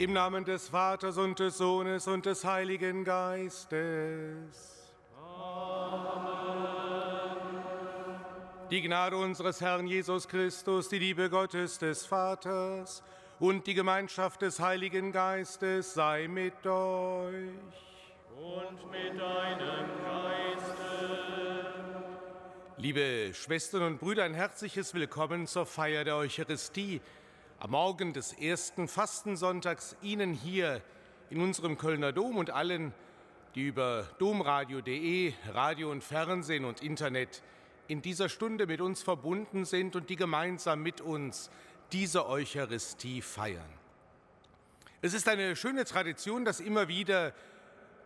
Im Namen des Vaters und des Sohnes und des Heiligen Geistes. Amen. Die Gnade unseres Herrn Jesus Christus, die Liebe Gottes des Vaters und die Gemeinschaft des Heiligen Geistes sei mit euch. Und mit deinem Geiste. Liebe Schwestern und Brüder, ein herzliches Willkommen zur Feier der Eucharistie am Morgen des ersten Fastensonntags Ihnen hier in unserem Kölner Dom und allen, die über domradio.de, Radio und Fernsehen und Internet in dieser Stunde mit uns verbunden sind und die gemeinsam mit uns diese Eucharistie feiern. Es ist eine schöne Tradition, dass immer wieder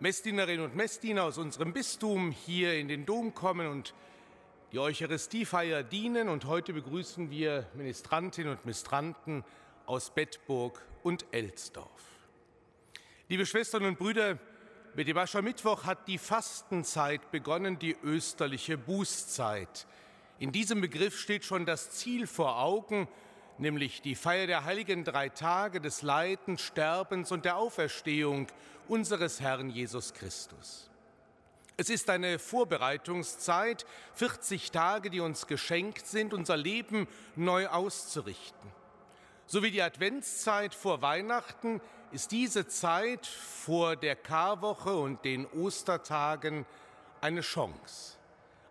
Messdienerinnen und Messdiener aus unserem Bistum hier in den Dom kommen und die Eucharistiefeier dienen und heute begrüßen wir Ministrantinnen und Ministranten aus Bettburg und Elsdorf. Liebe Schwestern und Brüder, mit dem Aschermittwoch hat die Fastenzeit begonnen, die österliche Bußzeit. In diesem Begriff steht schon das Ziel vor Augen, nämlich die Feier der heiligen drei Tage des Leidens, Sterbens und der Auferstehung unseres Herrn Jesus Christus. Es ist eine Vorbereitungszeit, 40 Tage, die uns geschenkt sind, unser Leben neu auszurichten. So wie die Adventszeit vor Weihnachten ist diese Zeit vor der Karwoche und den Ostertagen eine Chance.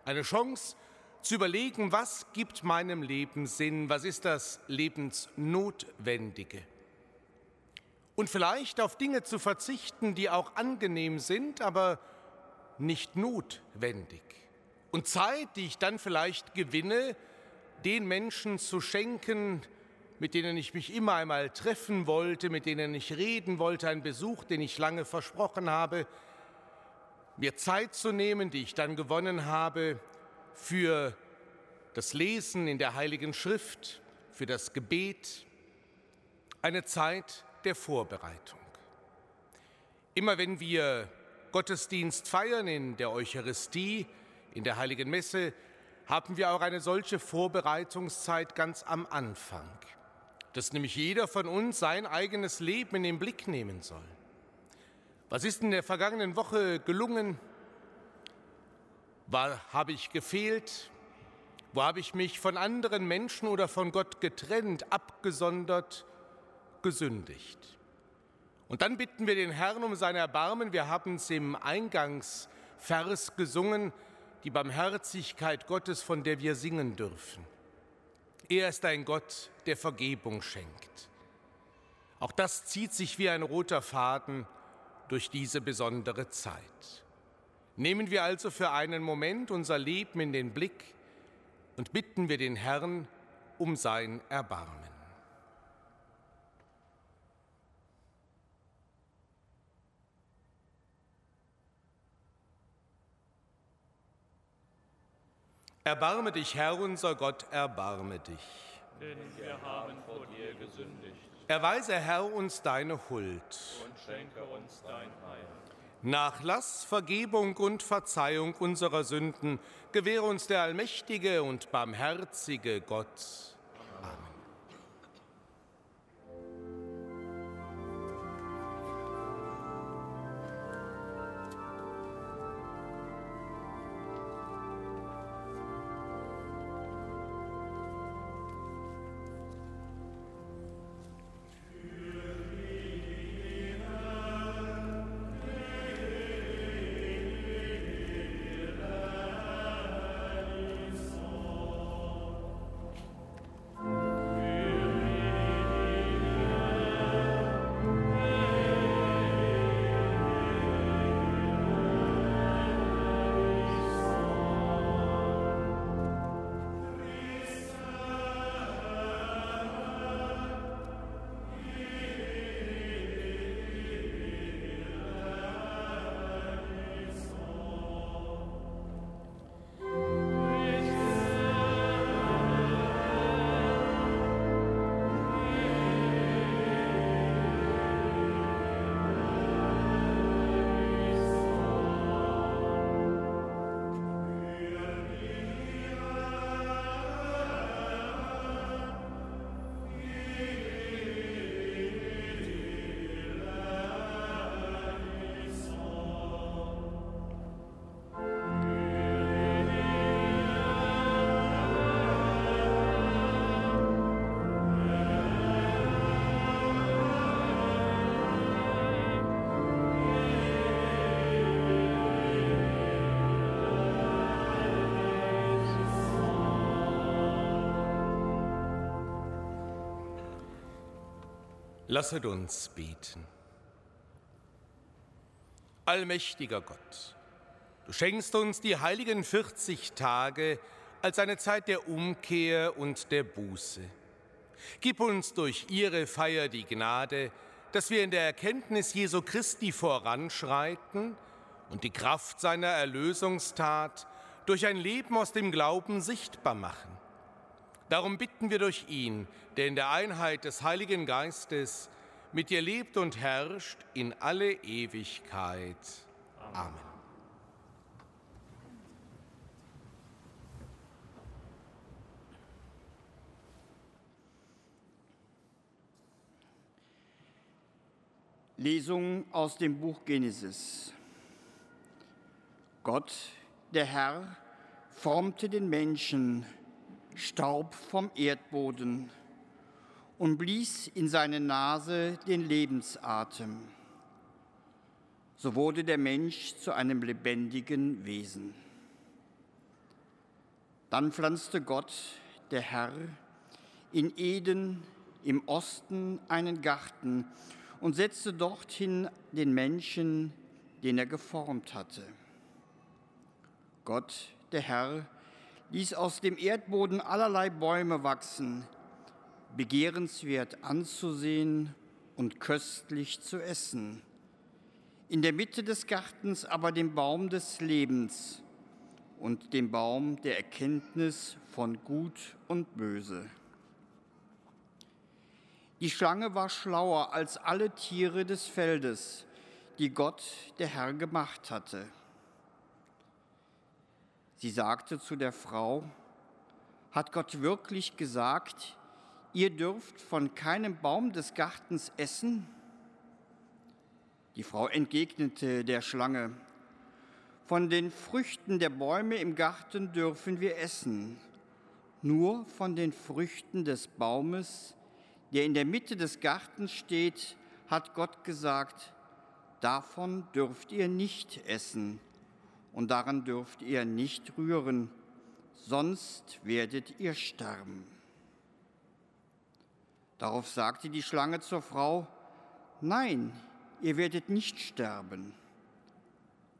Eine Chance zu überlegen, was gibt meinem Leben Sinn, was ist das Lebensnotwendige. Und vielleicht auf Dinge zu verzichten, die auch angenehm sind, aber nicht notwendig. Und Zeit, die ich dann vielleicht gewinne, den Menschen zu schenken, mit denen ich mich immer einmal treffen wollte, mit denen ich reden wollte, ein Besuch, den ich lange versprochen habe, mir Zeit zu nehmen, die ich dann gewonnen habe, für das Lesen in der Heiligen Schrift, für das Gebet, eine Zeit der Vorbereitung. Immer wenn wir Gottesdienst feiern, in der Eucharistie, in der Heiligen Messe, haben wir auch eine solche Vorbereitungszeit ganz am Anfang, dass nämlich jeder von uns sein eigenes Leben in den Blick nehmen soll. Was ist in der vergangenen Woche gelungen? War, habe ich gefehlt? Wo habe ich mich von anderen Menschen oder von Gott getrennt, abgesondert, gesündigt? Und dann bitten wir den Herrn um sein Erbarmen. Wir haben es im Eingangsvers Vers gesungen, die Barmherzigkeit Gottes, von der wir singen dürfen. Er ist ein Gott, der Vergebung schenkt. Auch das zieht sich wie ein roter Faden durch diese besondere Zeit. Nehmen wir also für einen Moment unser Leben in den Blick und bitten wir den Herrn um sein Erbarmen. Erbarme dich, Herr unser Gott, erbarme dich. Denn wir haben vor dir gesündigt. Erweise, Herr, uns deine Huld. Und schenke uns dein Heil. Nachlass, Vergebung und Verzeihung unserer Sünden gewähre uns der allmächtige und barmherzige Gott. Lasset uns beten. Allmächtiger Gott, du schenkst uns die heiligen 40 Tage als eine Zeit der Umkehr und der Buße. Gib uns durch ihre Feier die Gnade, dass wir in der Erkenntnis Jesu Christi voranschreiten und die Kraft seiner Erlösungstat durch ein Leben aus dem Glauben sichtbar machen. Darum bitten wir durch ihn, der in der Einheit des Heiligen Geistes mit dir lebt und herrscht in alle Ewigkeit. Amen. Lesung aus dem Buch Genesis. Gott, der Herr, formte den Menschen Staub vom Erdboden und blies in seine Nase den Lebensatem. So wurde der Mensch zu einem lebendigen Wesen. Dann pflanzte Gott, der Herr, in Eden im Osten einen Garten und setzte dorthin den Menschen, den er geformt hatte. Gott, der Herr, ließ aus dem Erdboden allerlei Bäume wachsen, begehrenswert anzusehen und köstlich zu essen. In der Mitte des Gartens aber den Baum des Lebens und den Baum der Erkenntnis von Gut und Böse. Die Schlange war schlauer als alle Tiere des Feldes, die Gott, der Herr, gemacht hatte. Sie sagte zu der Frau, hat Gott wirklich gesagt, ihr dürft von keinem Baum des Gartens essen? Die Frau entgegnete der Schlange, von den Früchten der Bäume im Garten dürfen wir essen, nur von den Früchten des Baumes, der in der Mitte des Gartens steht, hat Gott gesagt, davon dürft ihr nicht essen und daran dürft ihr nicht rühren, sonst werdet ihr sterben. Darauf sagte die Schlange zur Frau, Nein, ihr werdet nicht sterben.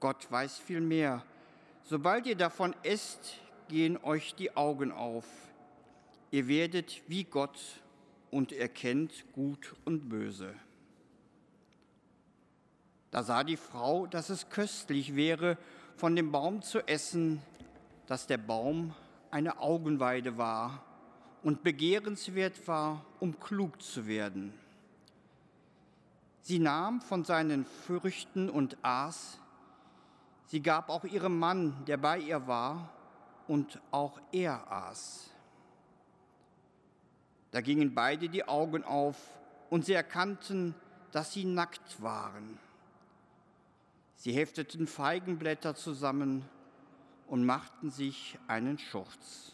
Gott weiß viel mehr. Sobald ihr davon esst, gehen euch die Augen auf. Ihr werdet wie Gott und erkennt Gut und Böse. Da sah die Frau, dass es köstlich wäre, von dem Baum zu essen, dass der Baum eine Augenweide war und begehrenswert war, um klug zu werden. Sie nahm von seinen Früchten und aß. Sie gab auch ihrem Mann, der bei ihr war, und auch er aß. Da gingen beide die Augen auf und sie erkannten, dass sie nackt waren. Sie hefteten Feigenblätter zusammen und machten sich einen Schurz.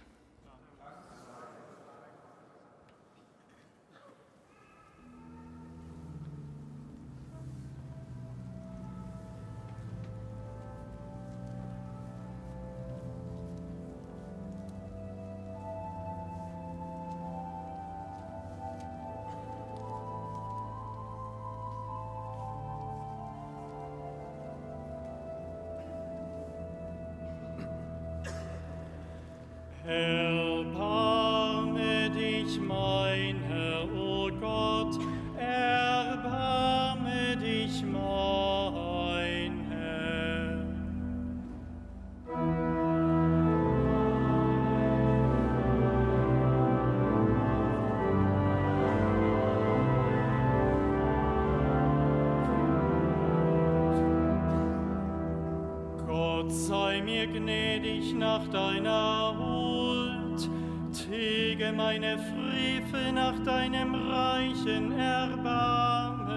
Nach deiner Huld, tilge meine Frevel nach deinem reichen Erbarmen,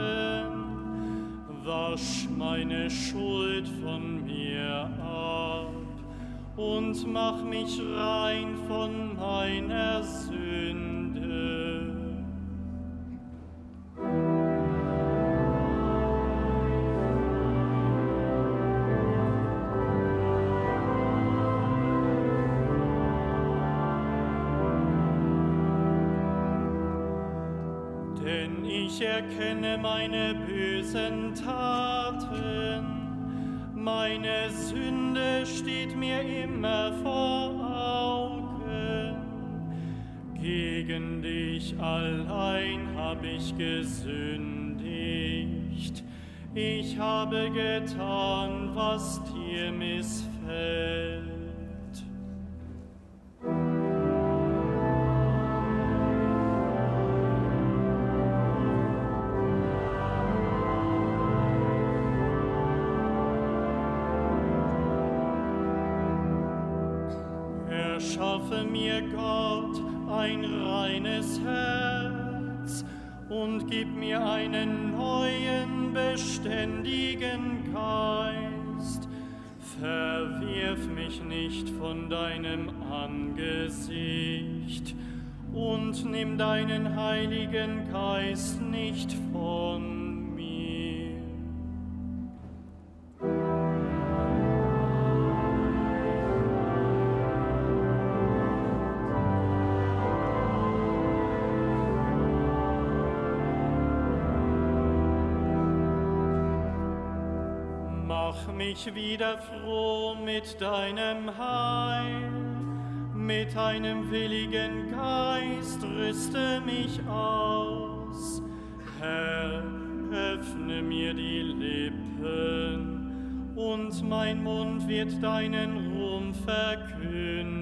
wasch meine Schuld von mir ab und mach mich rein von meiner Sünde. Erkenne meine bösen Taten. Meine Sünde steht mir immer vor Augen. Gegen dich allein habe ich gesündigt. Ich habe getan, was dir missfällt. Mich nicht von deinem Angesicht. Und nimm deinen Heiligen Geist nicht von mich wieder froh mit deinem Heil, mit einem willigen Geist rüste mich aus. Herr, öffne mir die Lippen, und mein Mund wird deinen Ruhm verkünden.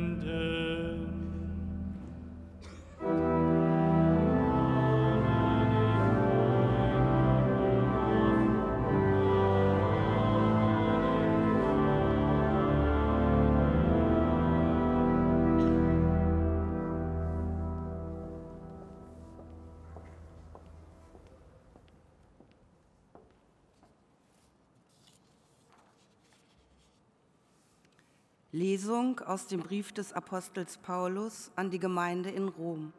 Lesung aus dem Brief des Apostels Paulus an die Gemeinde in Rom.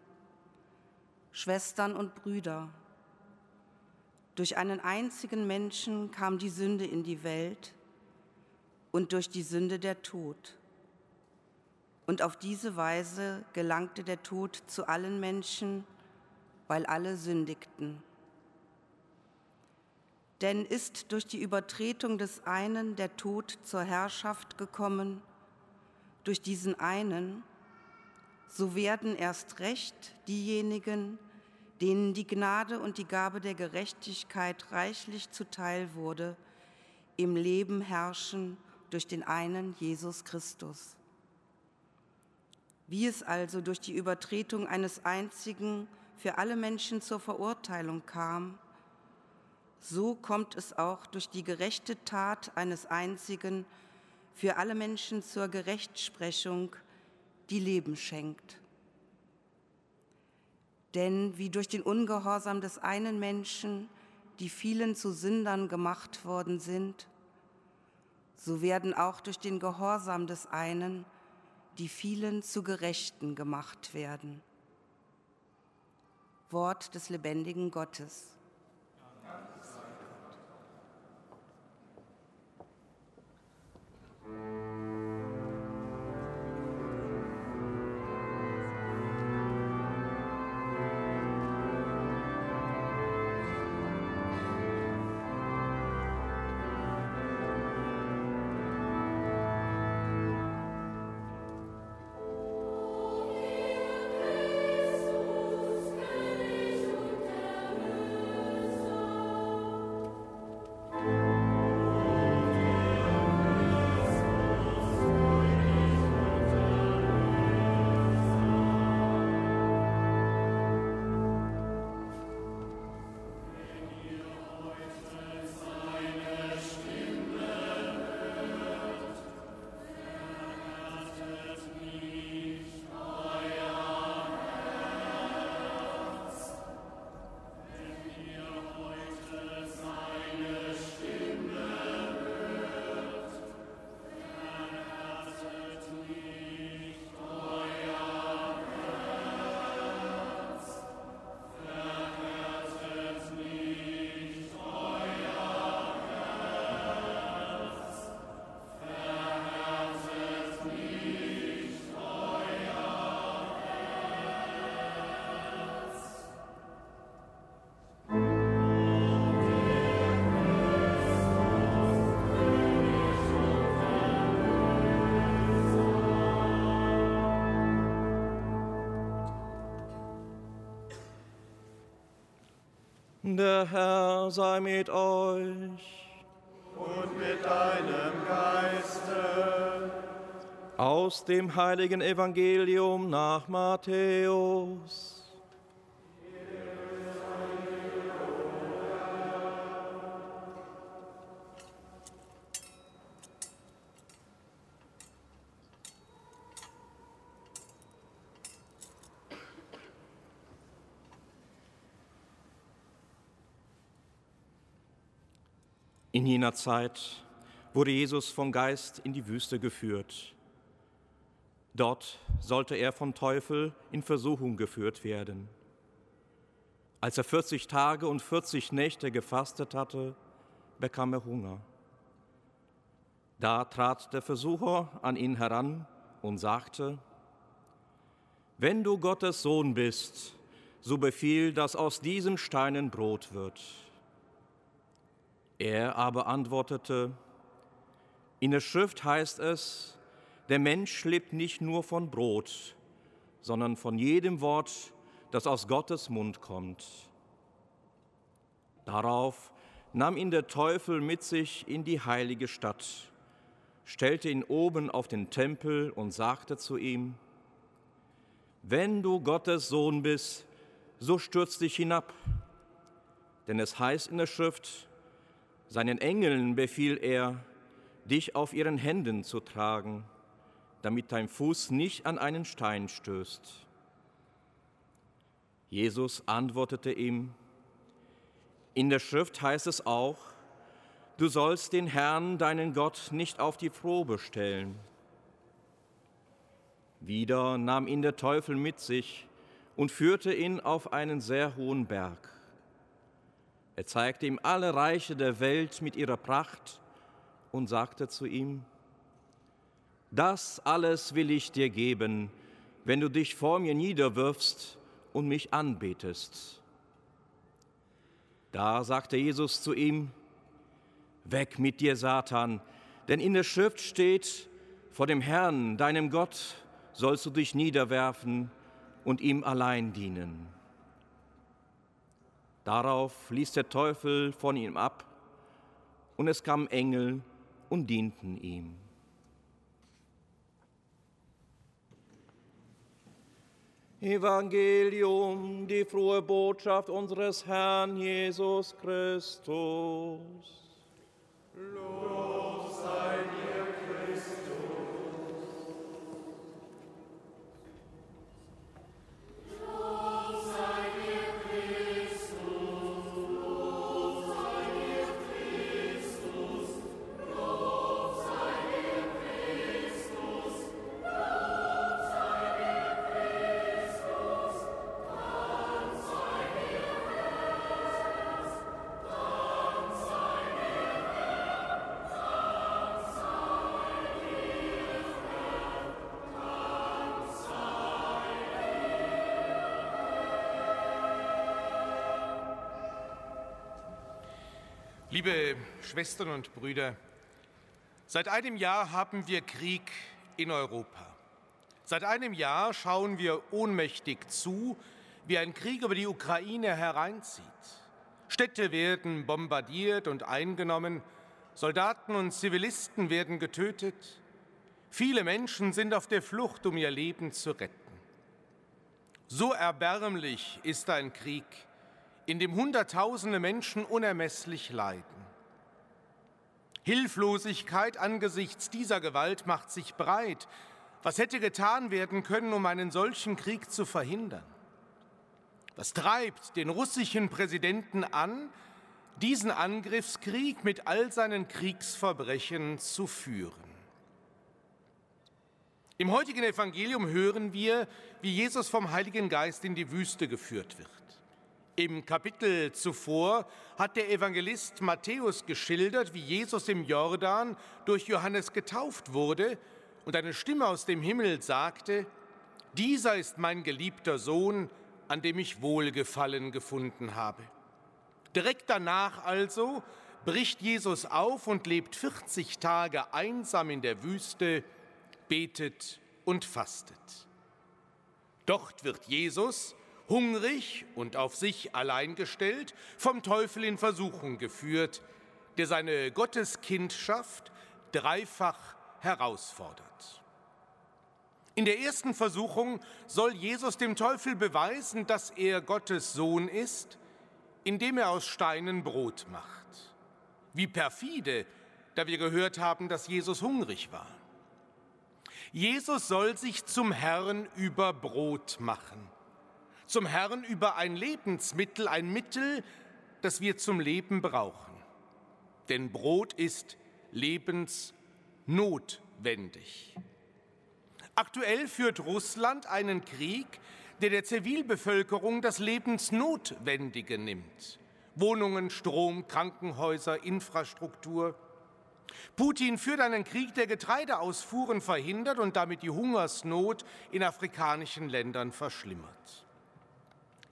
Schwestern und Brüder, Durch einen einzigen Menschen kam die Sünde in die Welt und durch die Sünde der Tod. Und auf diese Weise gelangte der Tod zu allen Menschen, weil alle sündigten. Denn ist durch die Übertretung des einen der Tod zur Herrschaft gekommen, durch diesen einen, so werden erst recht diejenigen, denen die Gnade und die Gabe der Gerechtigkeit reichlich zuteil wurde, im Leben herrschen durch den einen Jesus Christus. Wie es also durch die Übertretung eines einzigen für alle Menschen zur Verurteilung kam, so kommt es auch durch die gerechte Tat eines einzigen für alle Menschen zur Gerechtsprechung, die Leben schenkt. Denn wie durch den Ungehorsam des einen Menschen die vielen zu Sündern gemacht worden sind, so werden auch durch den Gehorsam des einen die vielen zu Gerechten gemacht werden. Wort des lebendigen Gottes. Der Herr sei mit euch. Und mit deinem Geiste. Aus dem heiligen Evangelium nach Matthäus. In jener Zeit wurde Jesus vom Geist in die Wüste geführt. Dort sollte er vom Teufel in Versuchung geführt werden. Als er 40 Tage und 40 Nächte gefastet hatte, bekam er Hunger. Da trat der Versucher an ihn heran und sagte, Wenn du Gottes Sohn bist, so befiehl, dass aus diesen Steinen Brot wird. Er aber antwortete, in der Schrift heißt es, der Mensch lebt nicht nur von Brot, sondern von jedem Wort, das aus Gottes Mund kommt. Darauf nahm ihn der Teufel mit sich in die heilige Stadt, stellte ihn oben auf den Tempel und sagte zu ihm, Wenn du Gottes Sohn bist, so stürz dich hinab, denn es heißt in der Schrift, seinen Engeln befiel er, dich auf ihren Händen zu tragen, damit dein Fuß nicht an einen Stein stößt. Jesus antwortete ihm, in der Schrift heißt es auch, du sollst den Herrn, deinen Gott, nicht auf die Probe stellen. Wieder nahm ihn der Teufel mit sich und führte ihn auf einen sehr hohen Berg. Er zeigte ihm alle Reiche der Welt mit ihrer Pracht und sagte zu ihm, das alles will ich dir geben, wenn du dich vor mir niederwirfst und mich anbetest. Da sagte Jesus zu ihm, Weg mit dir, Satan, denn in der Schrift steht, vor dem Herrn, deinem Gott, sollst du dich niederwerfen und ihm allein dienen. Darauf ließ der Teufel von ihm ab, und es kamen Engel und dienten ihm. Evangelium, die frohe Botschaft unseres Herrn Jesus Christus. Lob Schwestern und Brüder, seit einem Jahr haben wir Krieg in Europa. Seit einem Jahr schauen wir ohnmächtig zu, wie ein Krieg über die Ukraine hereinzieht. Städte werden bombardiert und eingenommen, Soldaten und Zivilisten werden getötet, viele Menschen sind auf der Flucht, um ihr Leben zu retten. So erbärmlich ist ein Krieg, in dem Hunderttausende Menschen unermesslich leiden. Hilflosigkeit angesichts dieser Gewalt macht sich breit. Was hätte getan werden können, um einen solchen Krieg zu verhindern? Was treibt den russischen Präsidenten an, diesen Angriffskrieg mit all seinen Kriegsverbrechen zu führen? Im heutigen Evangelium hören wir, wie Jesus vom Heiligen Geist in die Wüste geführt wird. Im Kapitel zuvor hat der Evangelist Matthäus geschildert, wie Jesus im Jordan durch Johannes getauft wurde und eine Stimme aus dem Himmel sagte, dieser ist mein geliebter Sohn, an dem ich Wohlgefallen gefunden habe. Direkt danach also bricht Jesus auf und lebt 40 Tage einsam in der Wüste, betet und fastet. Dort wird Jesus hungrig und auf sich allein gestellt, vom Teufel in Versuchung geführt, der seine Gotteskindschaft dreifach herausfordert. In der ersten Versuchung soll Jesus dem Teufel beweisen, dass er Gottes Sohn ist, indem er aus Steinen Brot macht. Wie perfide, da wir gehört haben, dass Jesus hungrig war. Jesus soll sich zum Herrn über Brot machen zum Herrn über ein Lebensmittel, ein Mittel, das wir zum Leben brauchen. Denn Brot ist lebensnotwendig. Aktuell führt Russland einen Krieg, der der Zivilbevölkerung das Lebensnotwendige nimmt. Wohnungen, Strom, Krankenhäuser, Infrastruktur. Putin führt einen Krieg, der Getreideausfuhren verhindert und damit die Hungersnot in afrikanischen Ländern verschlimmert.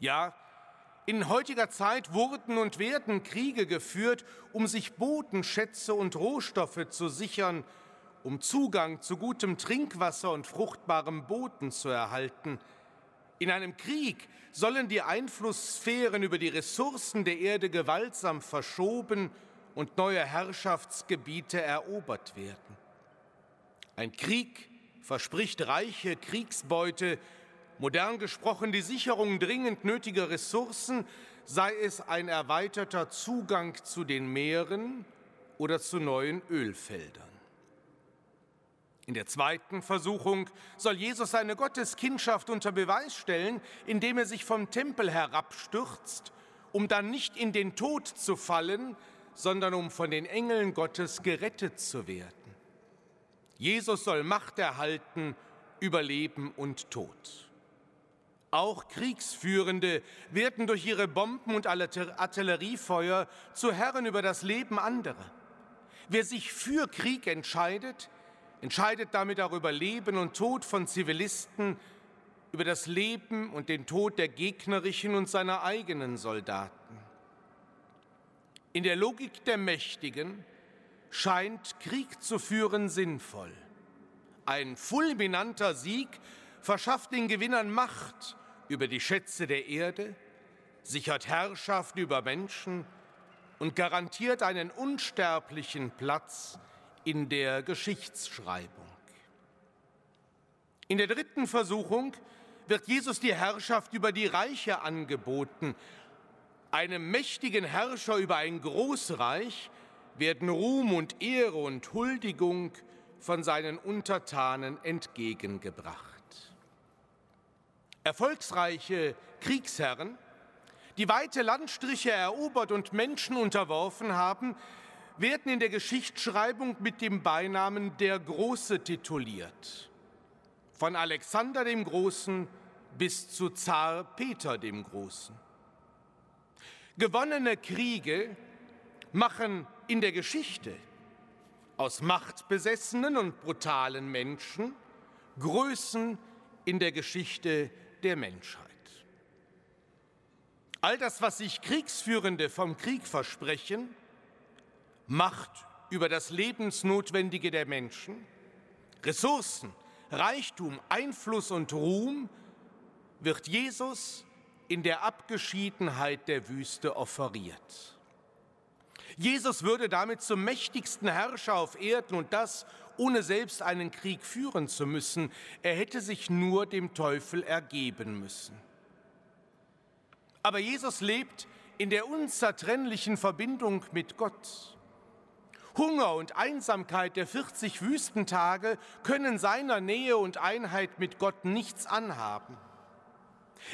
Ja, in heutiger Zeit wurden und werden Kriege geführt, um sich Bodenschätze und Rohstoffe zu sichern, um Zugang zu gutem Trinkwasser und fruchtbarem Boden zu erhalten. In einem Krieg sollen die Einflusssphären über die Ressourcen der Erde gewaltsam verschoben und neue Herrschaftsgebiete erobert werden. Ein Krieg verspricht reiche Kriegsbeute, Modern gesprochen die Sicherung dringend nötiger Ressourcen, sei es ein erweiterter Zugang zu den Meeren oder zu neuen Ölfeldern. In der zweiten Versuchung soll Jesus seine Gotteskindschaft unter Beweis stellen, indem er sich vom Tempel herabstürzt, um dann nicht in den Tod zu fallen, sondern um von den Engeln Gottes gerettet zu werden. Jesus soll Macht erhalten über Leben und Tod. Auch Kriegsführende werden durch ihre Bomben und Artilleriefeuer zu Herren über das Leben anderer. Wer sich für Krieg entscheidet, entscheidet damit auch über Leben und Tod von Zivilisten, über das Leben und den Tod der gegnerischen und seiner eigenen Soldaten. In der Logik der Mächtigen scheint Krieg zu führen sinnvoll. Ein fulminanter Sieg verschafft den Gewinnern Macht über die Schätze der Erde, sichert Herrschaft über Menschen und garantiert einen unsterblichen Platz in der Geschichtsschreibung. In der dritten Versuchung wird Jesus die Herrschaft über die Reiche angeboten. Einem mächtigen Herrscher über ein Großreich werden Ruhm und Ehre und Huldigung von seinen Untertanen entgegengebracht. Erfolgsreiche Kriegsherren, die weite Landstriche erobert und Menschen unterworfen haben, werden in der Geschichtsschreibung mit dem Beinamen der Große tituliert. Von Alexander dem Großen bis zu Zar Peter dem Großen. Gewonnene Kriege machen in der Geschichte aus machtbesessenen und brutalen Menschen Größen in der Geschichte der Menschheit. All das, was sich Kriegsführende vom Krieg versprechen, Macht über das Lebensnotwendige der Menschen, Ressourcen, Reichtum, Einfluss und Ruhm, wird Jesus in der Abgeschiedenheit der Wüste offeriert. Jesus würde damit zum mächtigsten Herrscher auf Erden und das ohne selbst einen Krieg führen zu müssen. Er hätte sich nur dem Teufel ergeben müssen. Aber Jesus lebt in der unzertrennlichen Verbindung mit Gott. Hunger und Einsamkeit der 40 Wüstentage können seiner Nähe und Einheit mit Gott nichts anhaben.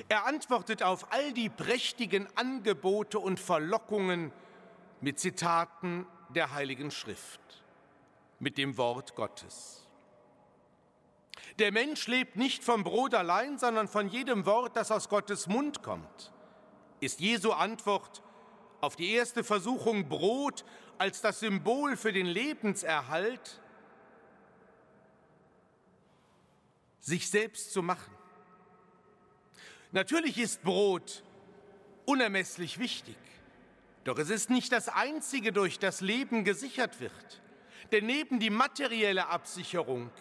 Er antwortet auf all die prächtigen Angebote und Verlockungen mit Zitaten der Heiligen Schrift mit dem Wort Gottes. Der Mensch lebt nicht vom Brot allein, sondern von jedem Wort, das aus Gottes Mund kommt. Ist Jesu Antwort auf die erste Versuchung Brot als das Symbol für den Lebenserhalt, sich selbst zu machen? Natürlich ist Brot unermesslich wichtig, doch es ist nicht das Einzige, durch das Leben gesichert wird. Denn neben die materielle Absicherung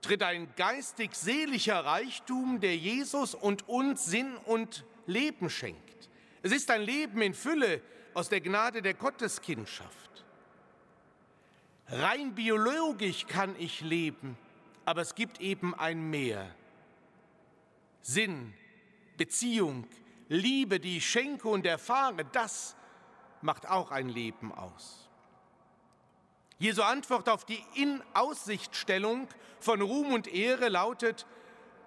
tritt ein geistig-seelischer Reichtum, der Jesus und uns Sinn und Leben schenkt. Es ist ein Leben in Fülle aus der Gnade der Gotteskindschaft. Rein biologisch kann ich leben, aber es gibt eben ein Mehr. Sinn, Beziehung, Liebe, die ich schenke und erfahre, das macht auch ein Leben aus. Jesu Antwort auf die In-Aussichtstellung von Ruhm und Ehre lautet,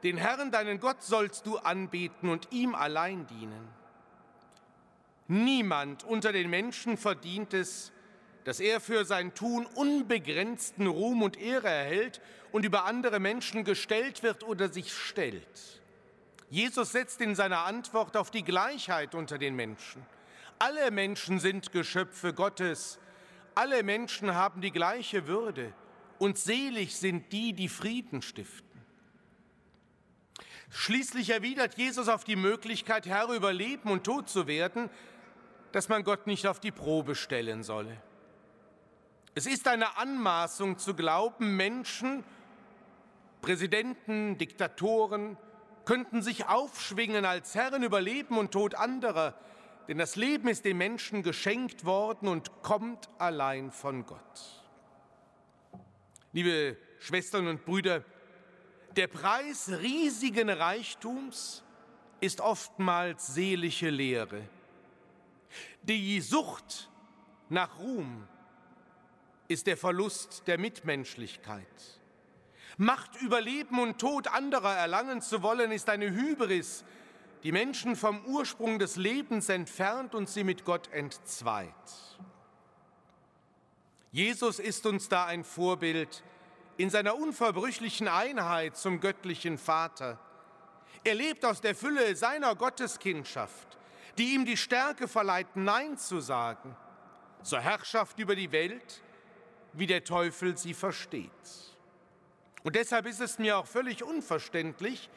den Herrn, deinen Gott, sollst du anbeten und ihm allein dienen. Niemand unter den Menschen verdient es, dass er für sein Tun unbegrenzten Ruhm und Ehre erhält und über andere Menschen gestellt wird oder sich stellt. Jesus setzt in seiner Antwort auf die Gleichheit unter den Menschen. Alle Menschen sind Geschöpfe Gottes alle Menschen haben die gleiche Würde und selig sind die, die Frieden stiften. Schließlich erwidert Jesus auf die Möglichkeit, Herr über Leben und Tod zu werden, dass man Gott nicht auf die Probe stellen solle. Es ist eine Anmaßung zu glauben, Menschen, Präsidenten, Diktatoren könnten sich aufschwingen als Herren über Leben und Tod anderer, denn das Leben ist den Menschen geschenkt worden und kommt allein von Gott. Liebe Schwestern und Brüder, der Preis riesigen Reichtums ist oftmals seelische Lehre. Die Sucht nach Ruhm ist der Verlust der Mitmenschlichkeit. Macht über Leben und Tod anderer erlangen zu wollen, ist eine Hybris, die Menschen vom Ursprung des Lebens entfernt und sie mit Gott entzweit. Jesus ist uns da ein Vorbild in seiner unverbrüchlichen Einheit zum göttlichen Vater. Er lebt aus der Fülle seiner Gotteskindschaft, die ihm die Stärke verleiht, Nein zu sagen zur Herrschaft über die Welt, wie der Teufel sie versteht. Und deshalb ist es mir auch völlig unverständlich,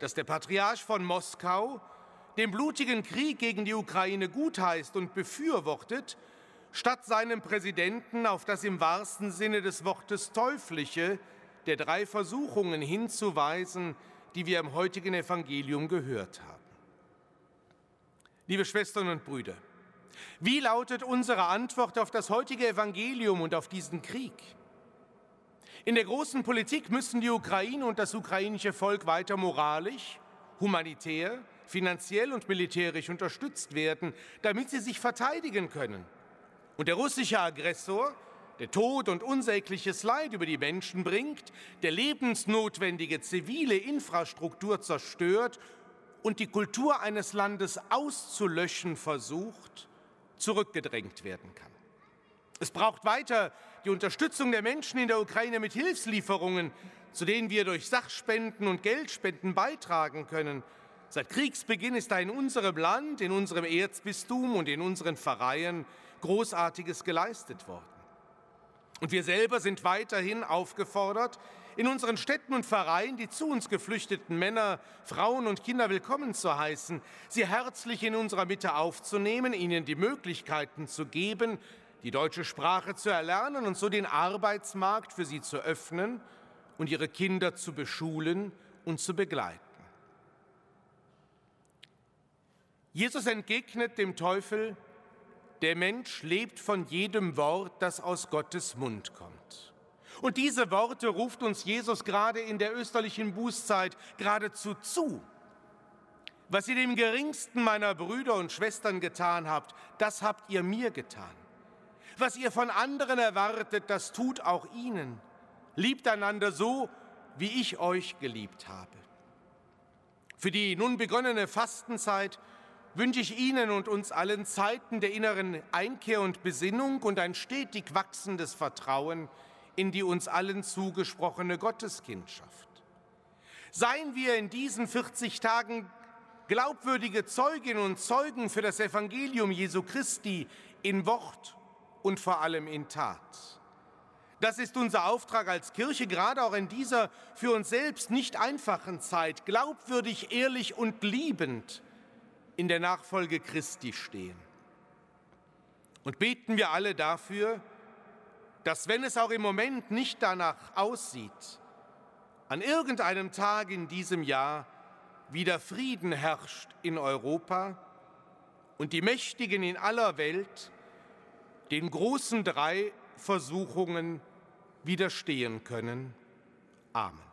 dass der Patriarch von Moskau den blutigen Krieg gegen die Ukraine gutheißt und befürwortet, statt seinem Präsidenten auf das im wahrsten Sinne des Wortes teuflische der drei Versuchungen hinzuweisen, die wir im heutigen Evangelium gehört haben. Liebe Schwestern und Brüder, wie lautet unsere Antwort auf das heutige Evangelium und auf diesen Krieg? In der großen Politik müssen die Ukraine und das ukrainische Volk weiter moralisch, humanitär, finanziell und militärisch unterstützt werden, damit sie sich verteidigen können. Und der russische Aggressor, der Tod und unsägliches Leid über die Menschen bringt, der lebensnotwendige zivile Infrastruktur zerstört und die Kultur eines Landes auszulöschen versucht, zurückgedrängt werden kann. Es braucht weiter die Unterstützung der Menschen in der Ukraine mit Hilfslieferungen, zu denen wir durch Sachspenden und Geldspenden beitragen können. Seit Kriegsbeginn ist da in unserem Land, in unserem Erzbistum und in unseren Pfarreien Großartiges geleistet worden. Und wir selber sind weiterhin aufgefordert, in unseren Städten und Vereinen die zu uns geflüchteten Männer, Frauen und Kinder willkommen zu heißen, sie herzlich in unserer Mitte aufzunehmen, ihnen die Möglichkeiten zu geben, die deutsche Sprache zu erlernen und so den Arbeitsmarkt für sie zu öffnen und ihre Kinder zu beschulen und zu begleiten. Jesus entgegnet dem Teufel, der Mensch lebt von jedem Wort, das aus Gottes Mund kommt. Und diese Worte ruft uns Jesus gerade in der österlichen Bußzeit geradezu zu. Was ihr dem geringsten meiner Brüder und Schwestern getan habt, das habt ihr mir getan. Was ihr von anderen erwartet, das tut auch ihnen. Liebt einander so, wie ich euch geliebt habe. Für die nun begonnene Fastenzeit wünsche ich Ihnen und uns allen Zeiten der inneren Einkehr und Besinnung und ein stetig wachsendes Vertrauen in die uns allen zugesprochene Gotteskindschaft. Seien wir in diesen 40 Tagen glaubwürdige Zeuginnen und Zeugen für das Evangelium Jesu Christi in Wort und vor allem in Tat. Das ist unser Auftrag als Kirche, gerade auch in dieser für uns selbst nicht einfachen Zeit, glaubwürdig, ehrlich und liebend in der Nachfolge Christi stehen. Und beten wir alle dafür, dass wenn es auch im Moment nicht danach aussieht, an irgendeinem Tag in diesem Jahr wieder Frieden herrscht in Europa und die Mächtigen in aller Welt den großen drei Versuchungen widerstehen können. Amen.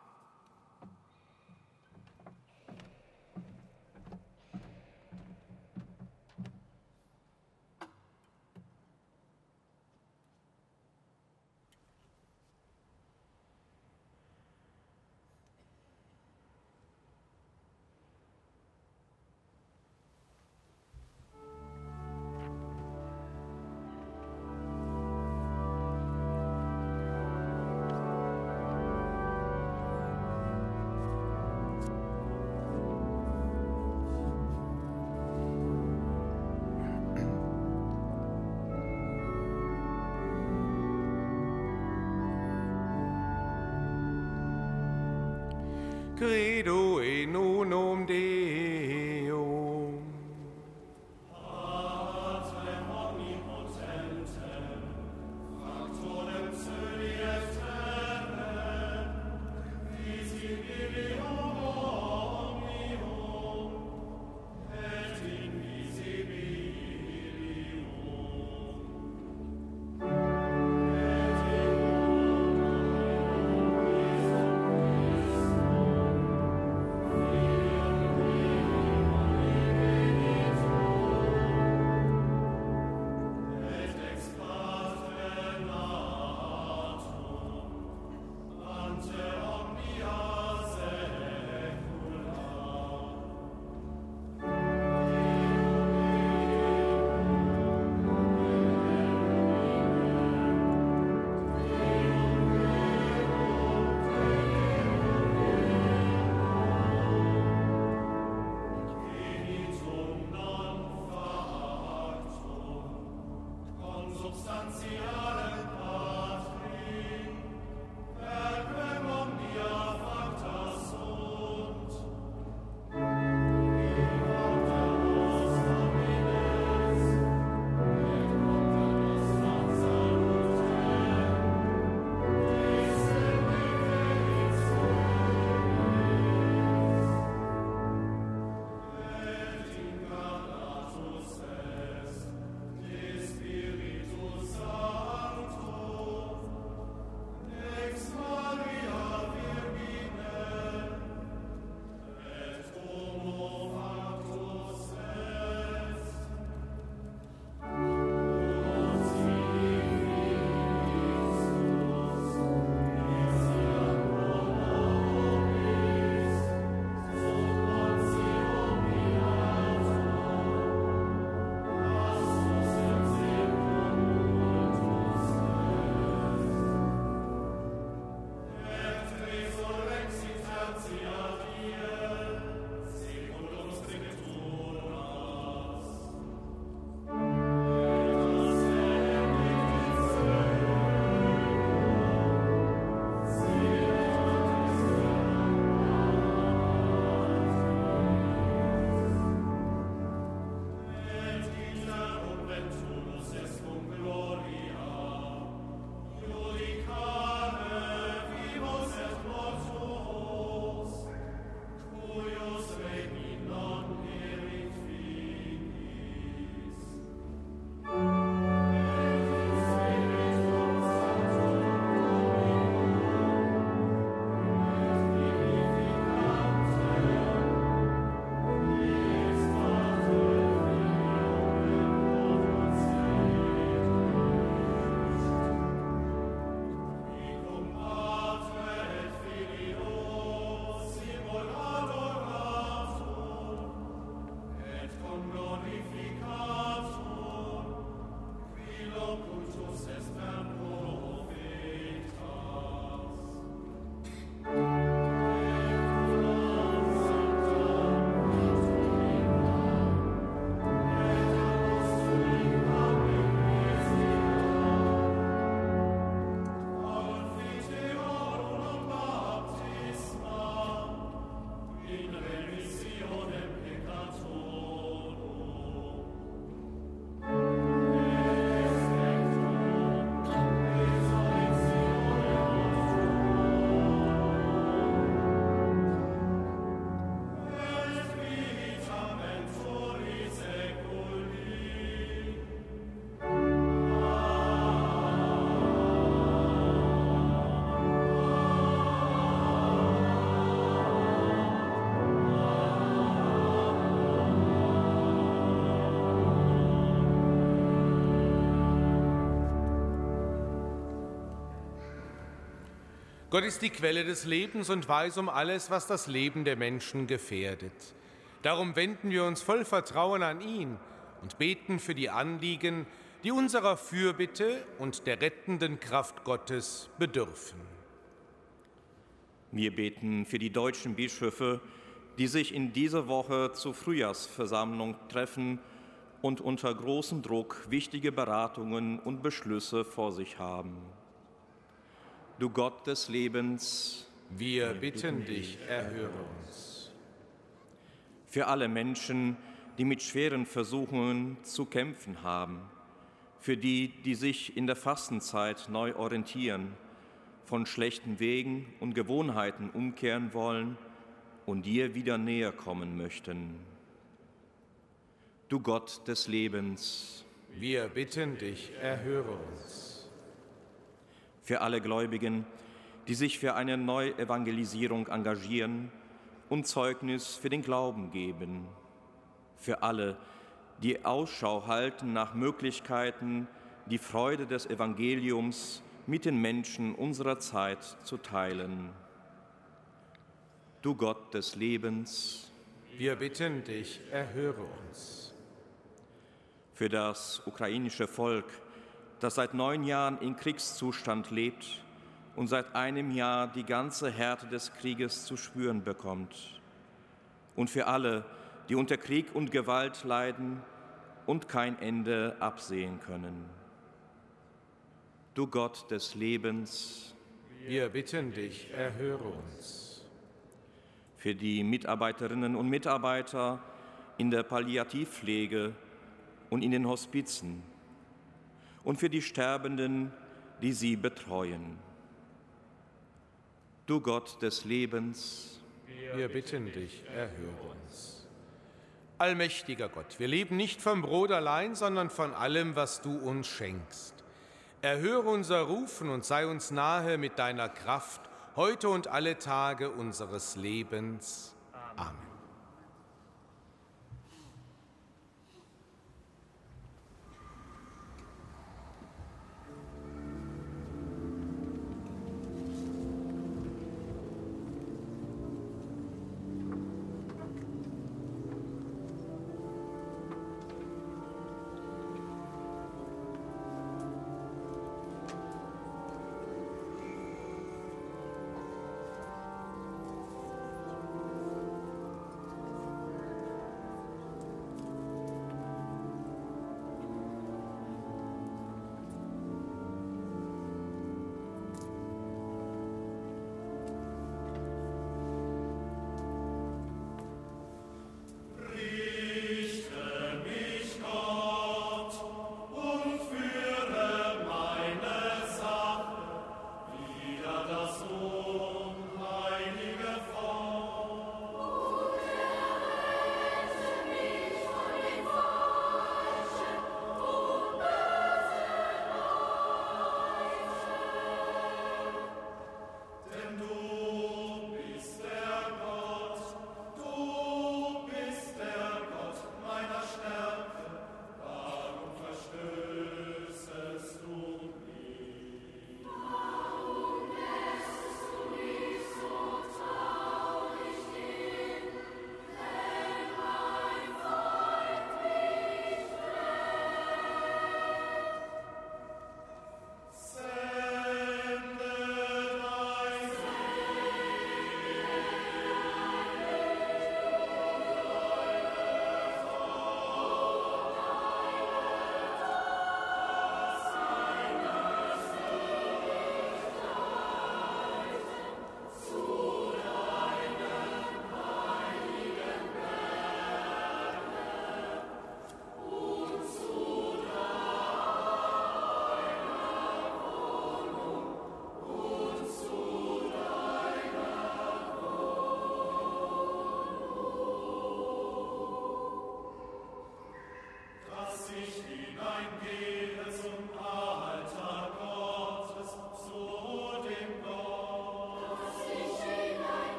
Gott ist die Quelle des Lebens und weiß um alles, was das Leben der Menschen gefährdet. Darum wenden wir uns voll Vertrauen an ihn und beten für die Anliegen, die unserer Fürbitte und der rettenden Kraft Gottes bedürfen. Wir beten für die deutschen Bischöfe, die sich in dieser Woche zur Frühjahrsversammlung treffen und unter großem Druck wichtige Beratungen und Beschlüsse vor sich haben. Du Gott des Lebens, wir bitten dich, erhöre uns. Für alle Menschen, die mit schweren Versuchungen zu kämpfen haben, für die, die sich in der Fastenzeit neu orientieren, von schlechten Wegen und Gewohnheiten umkehren wollen und dir wieder näher kommen möchten. Du Gott des Lebens, wir bitten dich, erhöre uns. Für alle Gläubigen, die sich für eine Neuevangelisierung engagieren und Zeugnis für den Glauben geben. Für alle, die Ausschau halten nach Möglichkeiten, die Freude des Evangeliums mit den Menschen unserer Zeit zu teilen. Du Gott des Lebens, wir bitten dich, erhöre uns für das ukrainische Volk, das seit neun Jahren in Kriegszustand lebt und seit einem Jahr die ganze Härte des Krieges zu spüren bekommt. Und für alle, die unter Krieg und Gewalt leiden und kein Ende absehen können. Du Gott des Lebens, wir bitten dich, erhöre uns. Für die Mitarbeiterinnen und Mitarbeiter in der Palliativpflege, und in den Hospizen und für die Sterbenden, die sie betreuen. Du Gott des Lebens, wir bitten dich, erhöre uns. Allmächtiger Gott, wir leben nicht vom Brot allein, sondern von allem, was du uns schenkst. Erhöre unser Rufen und sei uns nahe mit deiner Kraft, heute und alle Tage unseres Lebens. Amen.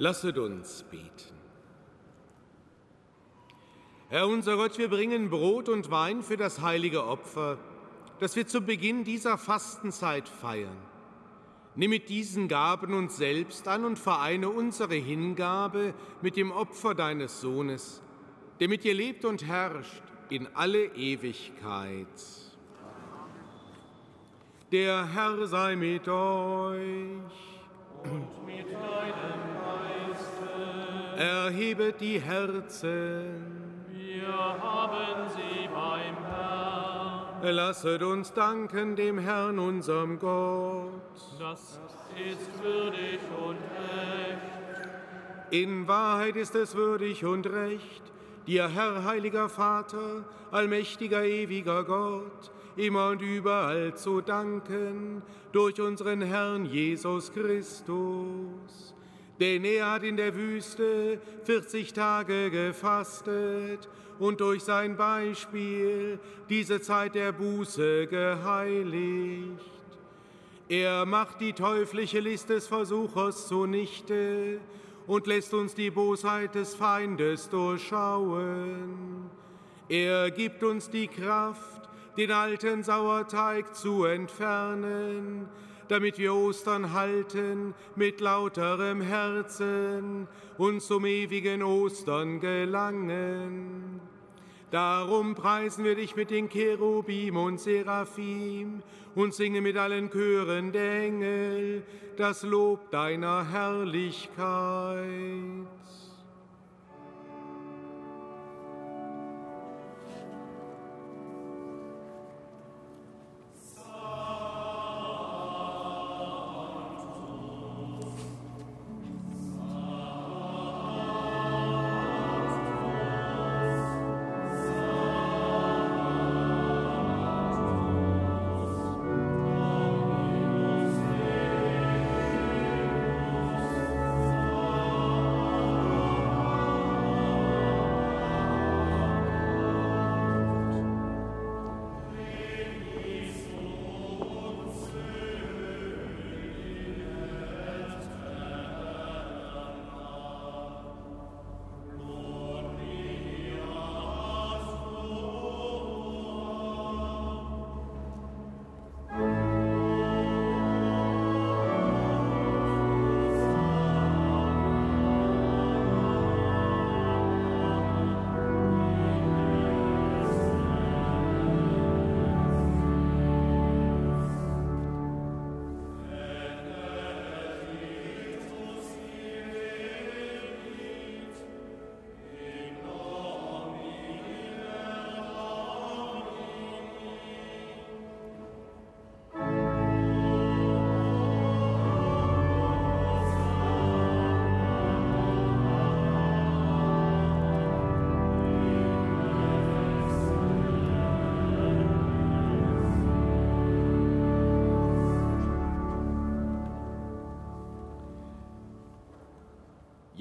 Lasset uns beten. Herr unser Gott, wir bringen Brot und Wein für das heilige Opfer, das wir zu Beginn dieser Fastenzeit feiern. Nimm mit diesen Gaben uns selbst an und vereine unsere Hingabe mit dem Opfer deines Sohnes, der mit dir lebt und herrscht in alle Ewigkeit. Der Herr sei mit euch. Erhebet die Herzen. Wir haben sie beim Herrn. Lasset uns danken dem Herrn, unserem Gott. Das ist würdig und recht. In Wahrheit ist es würdig und recht, dir, Herr, heiliger Vater, allmächtiger, ewiger Gott, immer und überall zu danken durch unseren Herrn Jesus Christus denn er hat in der Wüste 40 Tage gefastet und durch sein Beispiel diese Zeit der Buße geheiligt. Er macht die teuflische List des Versuchers zunichte und lässt uns die Bosheit des Feindes durchschauen. Er gibt uns die Kraft, den alten Sauerteig zu entfernen, damit wir Ostern halten mit lauterem Herzen und zum ewigen Ostern gelangen. Darum preisen wir dich mit den Cherubim und Seraphim und singen mit allen Chören der Engel das Lob deiner Herrlichkeit.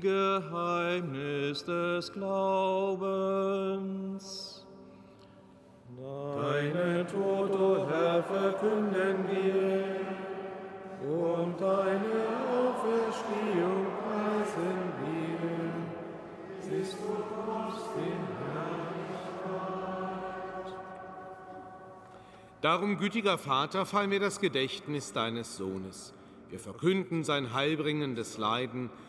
Geheimnis des Glaubens. Deinen Tod, o oh Herr, verkünden wir und deine Auferstehung preisen wir, bis du kommst in Herrlichkeit. Darum, gütiger Vater, fallen wir das Gedächtnis deines Sohnes. Wir verkünden sein heilbringendes Leiden,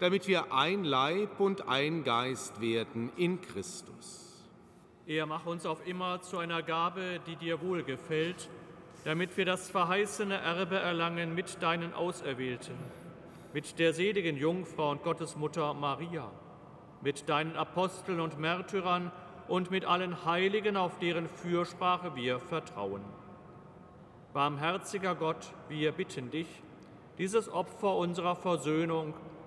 damit wir ein Leib und ein Geist werden in Christus. Er mach uns auf immer zu einer Gabe, die dir wohlgefällt, damit wir das verheißene Erbe erlangen mit deinen Auserwählten, mit der seligen Jungfrau und Gottesmutter Maria, mit deinen Aposteln und Märtyrern und mit allen Heiligen, auf deren Fürsprache wir vertrauen. Barmherziger Gott, wir bitten dich, dieses Opfer unserer Versöhnung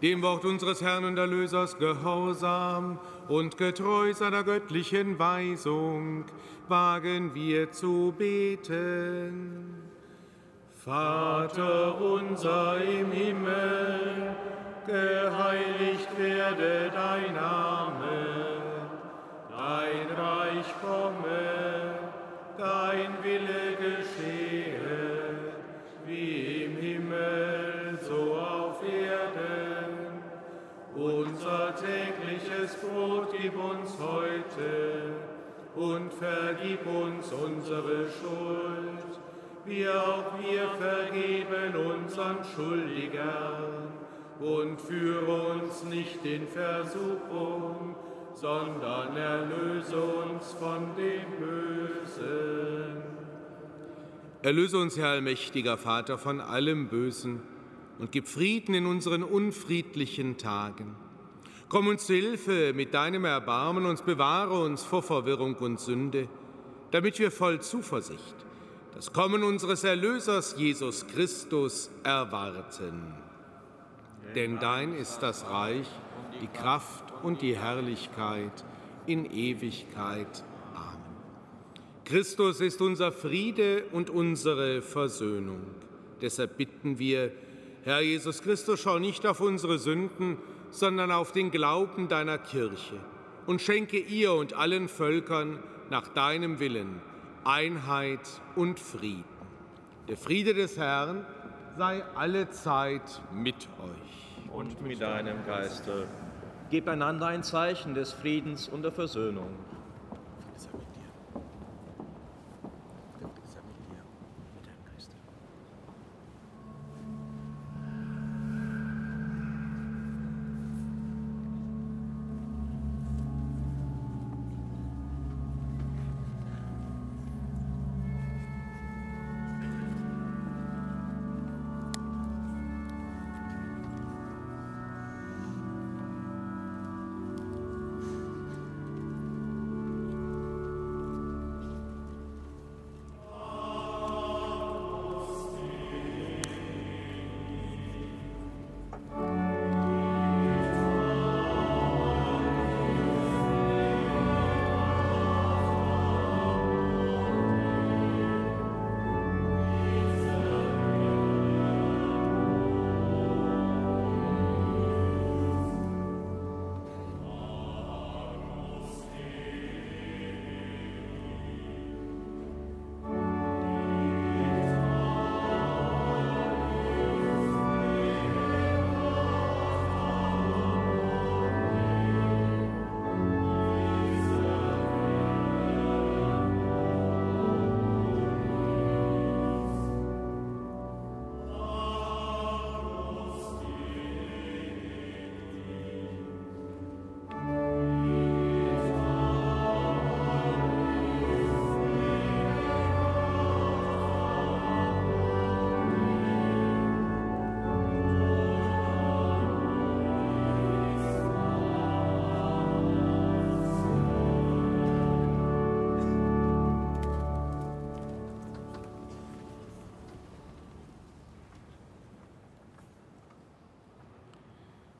Dem Wort unseres Herrn und Erlösers gehorsam und getreu seiner göttlichen Weisung wagen wir zu beten. Vater unser im Himmel, geheiligt werde dein Name, dein Reich komme dein Wille geschehe, wie im Himmel, so auf Erden. Unser tägliches Brot gib uns heute und vergib uns unsere Schuld, wie auch wir vergeben unseren Schuldigern. Und führe uns nicht in Versuchung, sondern erlöse uns von dem Bösen. Erlöse uns, Herr allmächtiger Vater, von allem Bösen und gib Frieden in unseren unfriedlichen Tagen. Komm uns zu Hilfe mit deinem Erbarmen und bewahre uns vor Verwirrung und Sünde, damit wir voll Zuversicht das Kommen unseres Erlösers Jesus Christus erwarten. Denn dein ist das Reich, die Kraft und die Herrlichkeit in Ewigkeit. Amen. Christus ist unser Friede und unsere Versöhnung. Deshalb bitten wir, Herr Jesus Christus, schau nicht auf unsere Sünden, sondern auf den Glauben deiner Kirche und schenke ihr und allen Völkern nach deinem Willen Einheit und Frieden. Der Friede des Herrn sei alle Zeit mit euch. Und mit deinem Geiste. Gebt einander ein Zeichen des Friedens und der Versöhnung.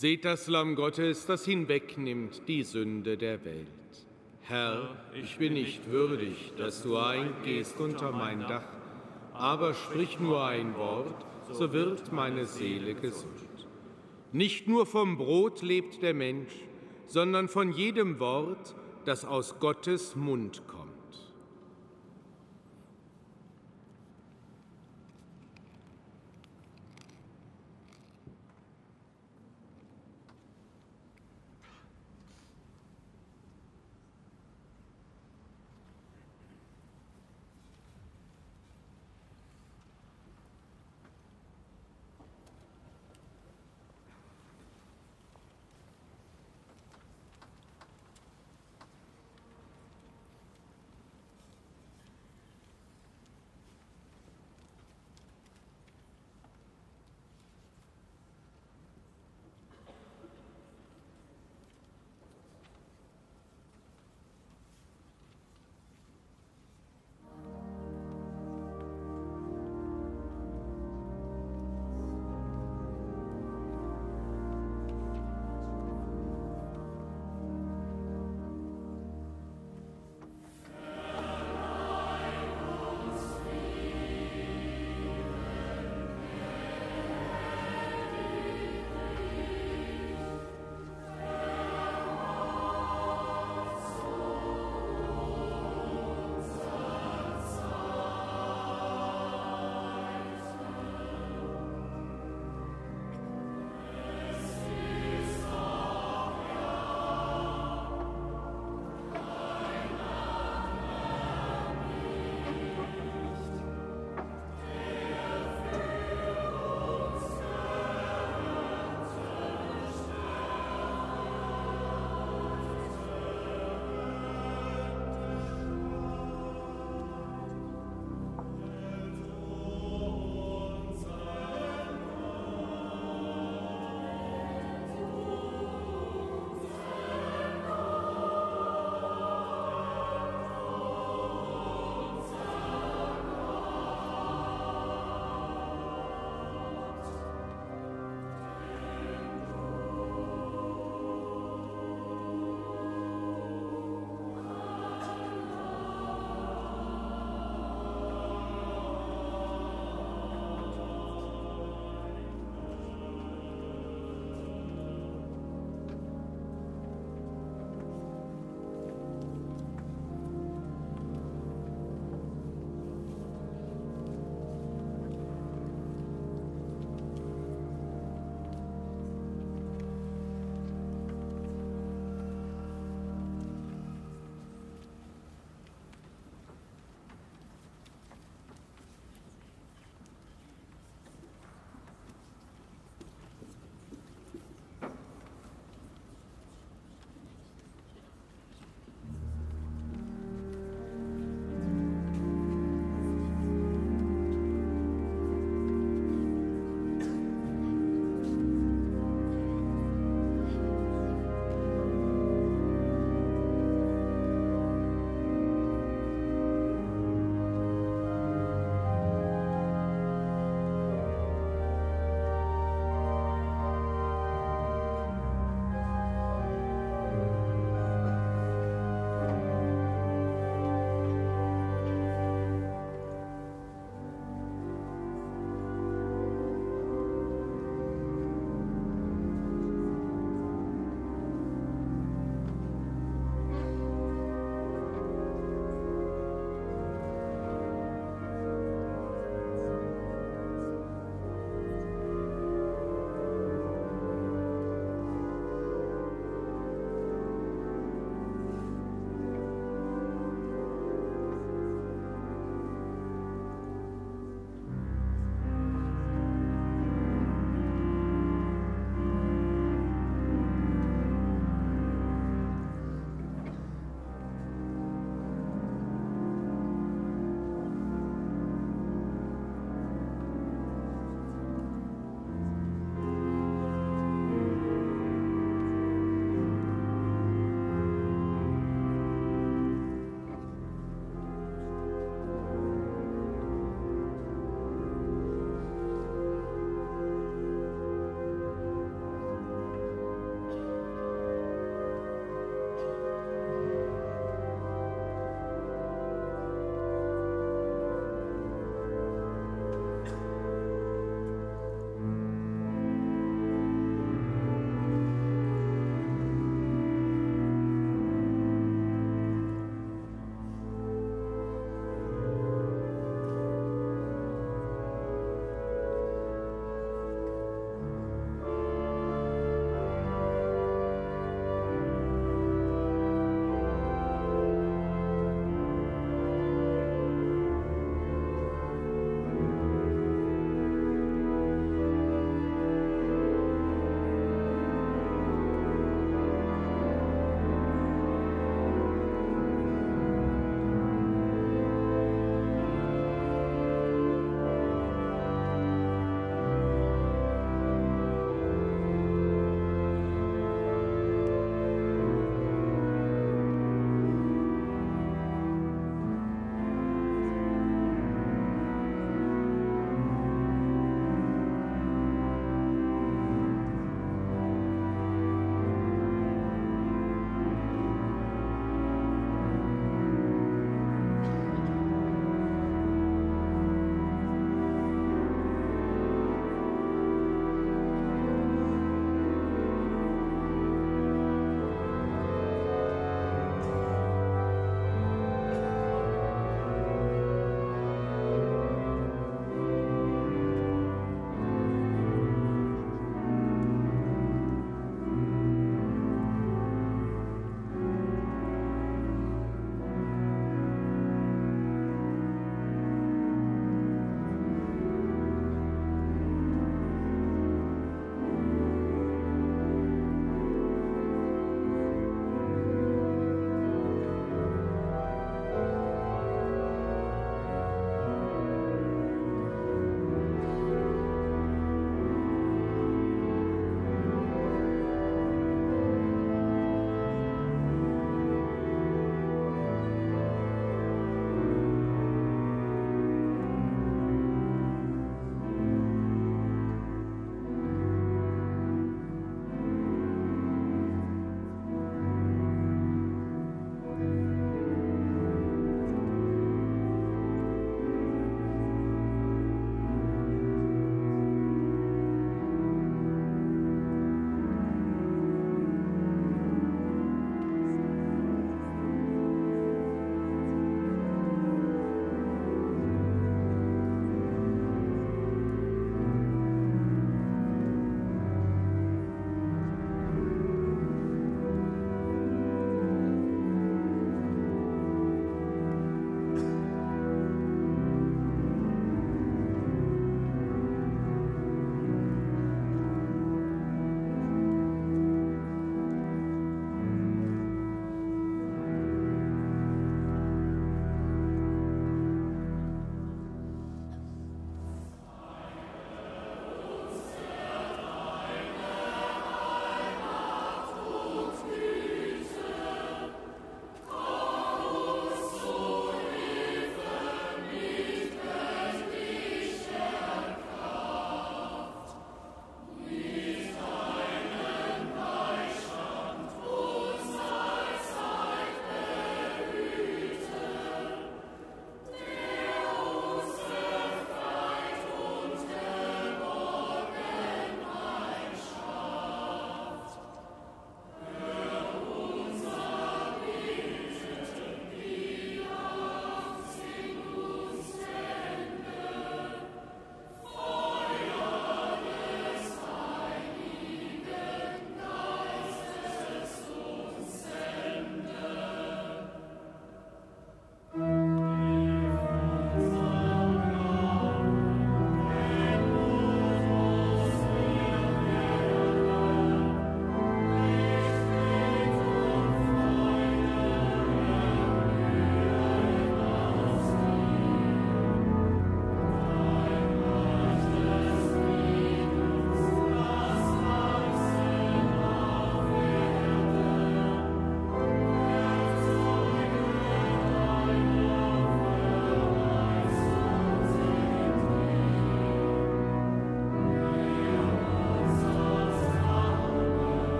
Seht das Lamm Gottes, das hinwegnimmt die Sünde der Welt. Herr, ich bin nicht würdig, dass du eingehst unter mein Dach, aber sprich nur ein Wort, so wird meine Seele gesund. Nicht nur vom Brot lebt der Mensch, sondern von jedem Wort, das aus Gottes Mund kommt.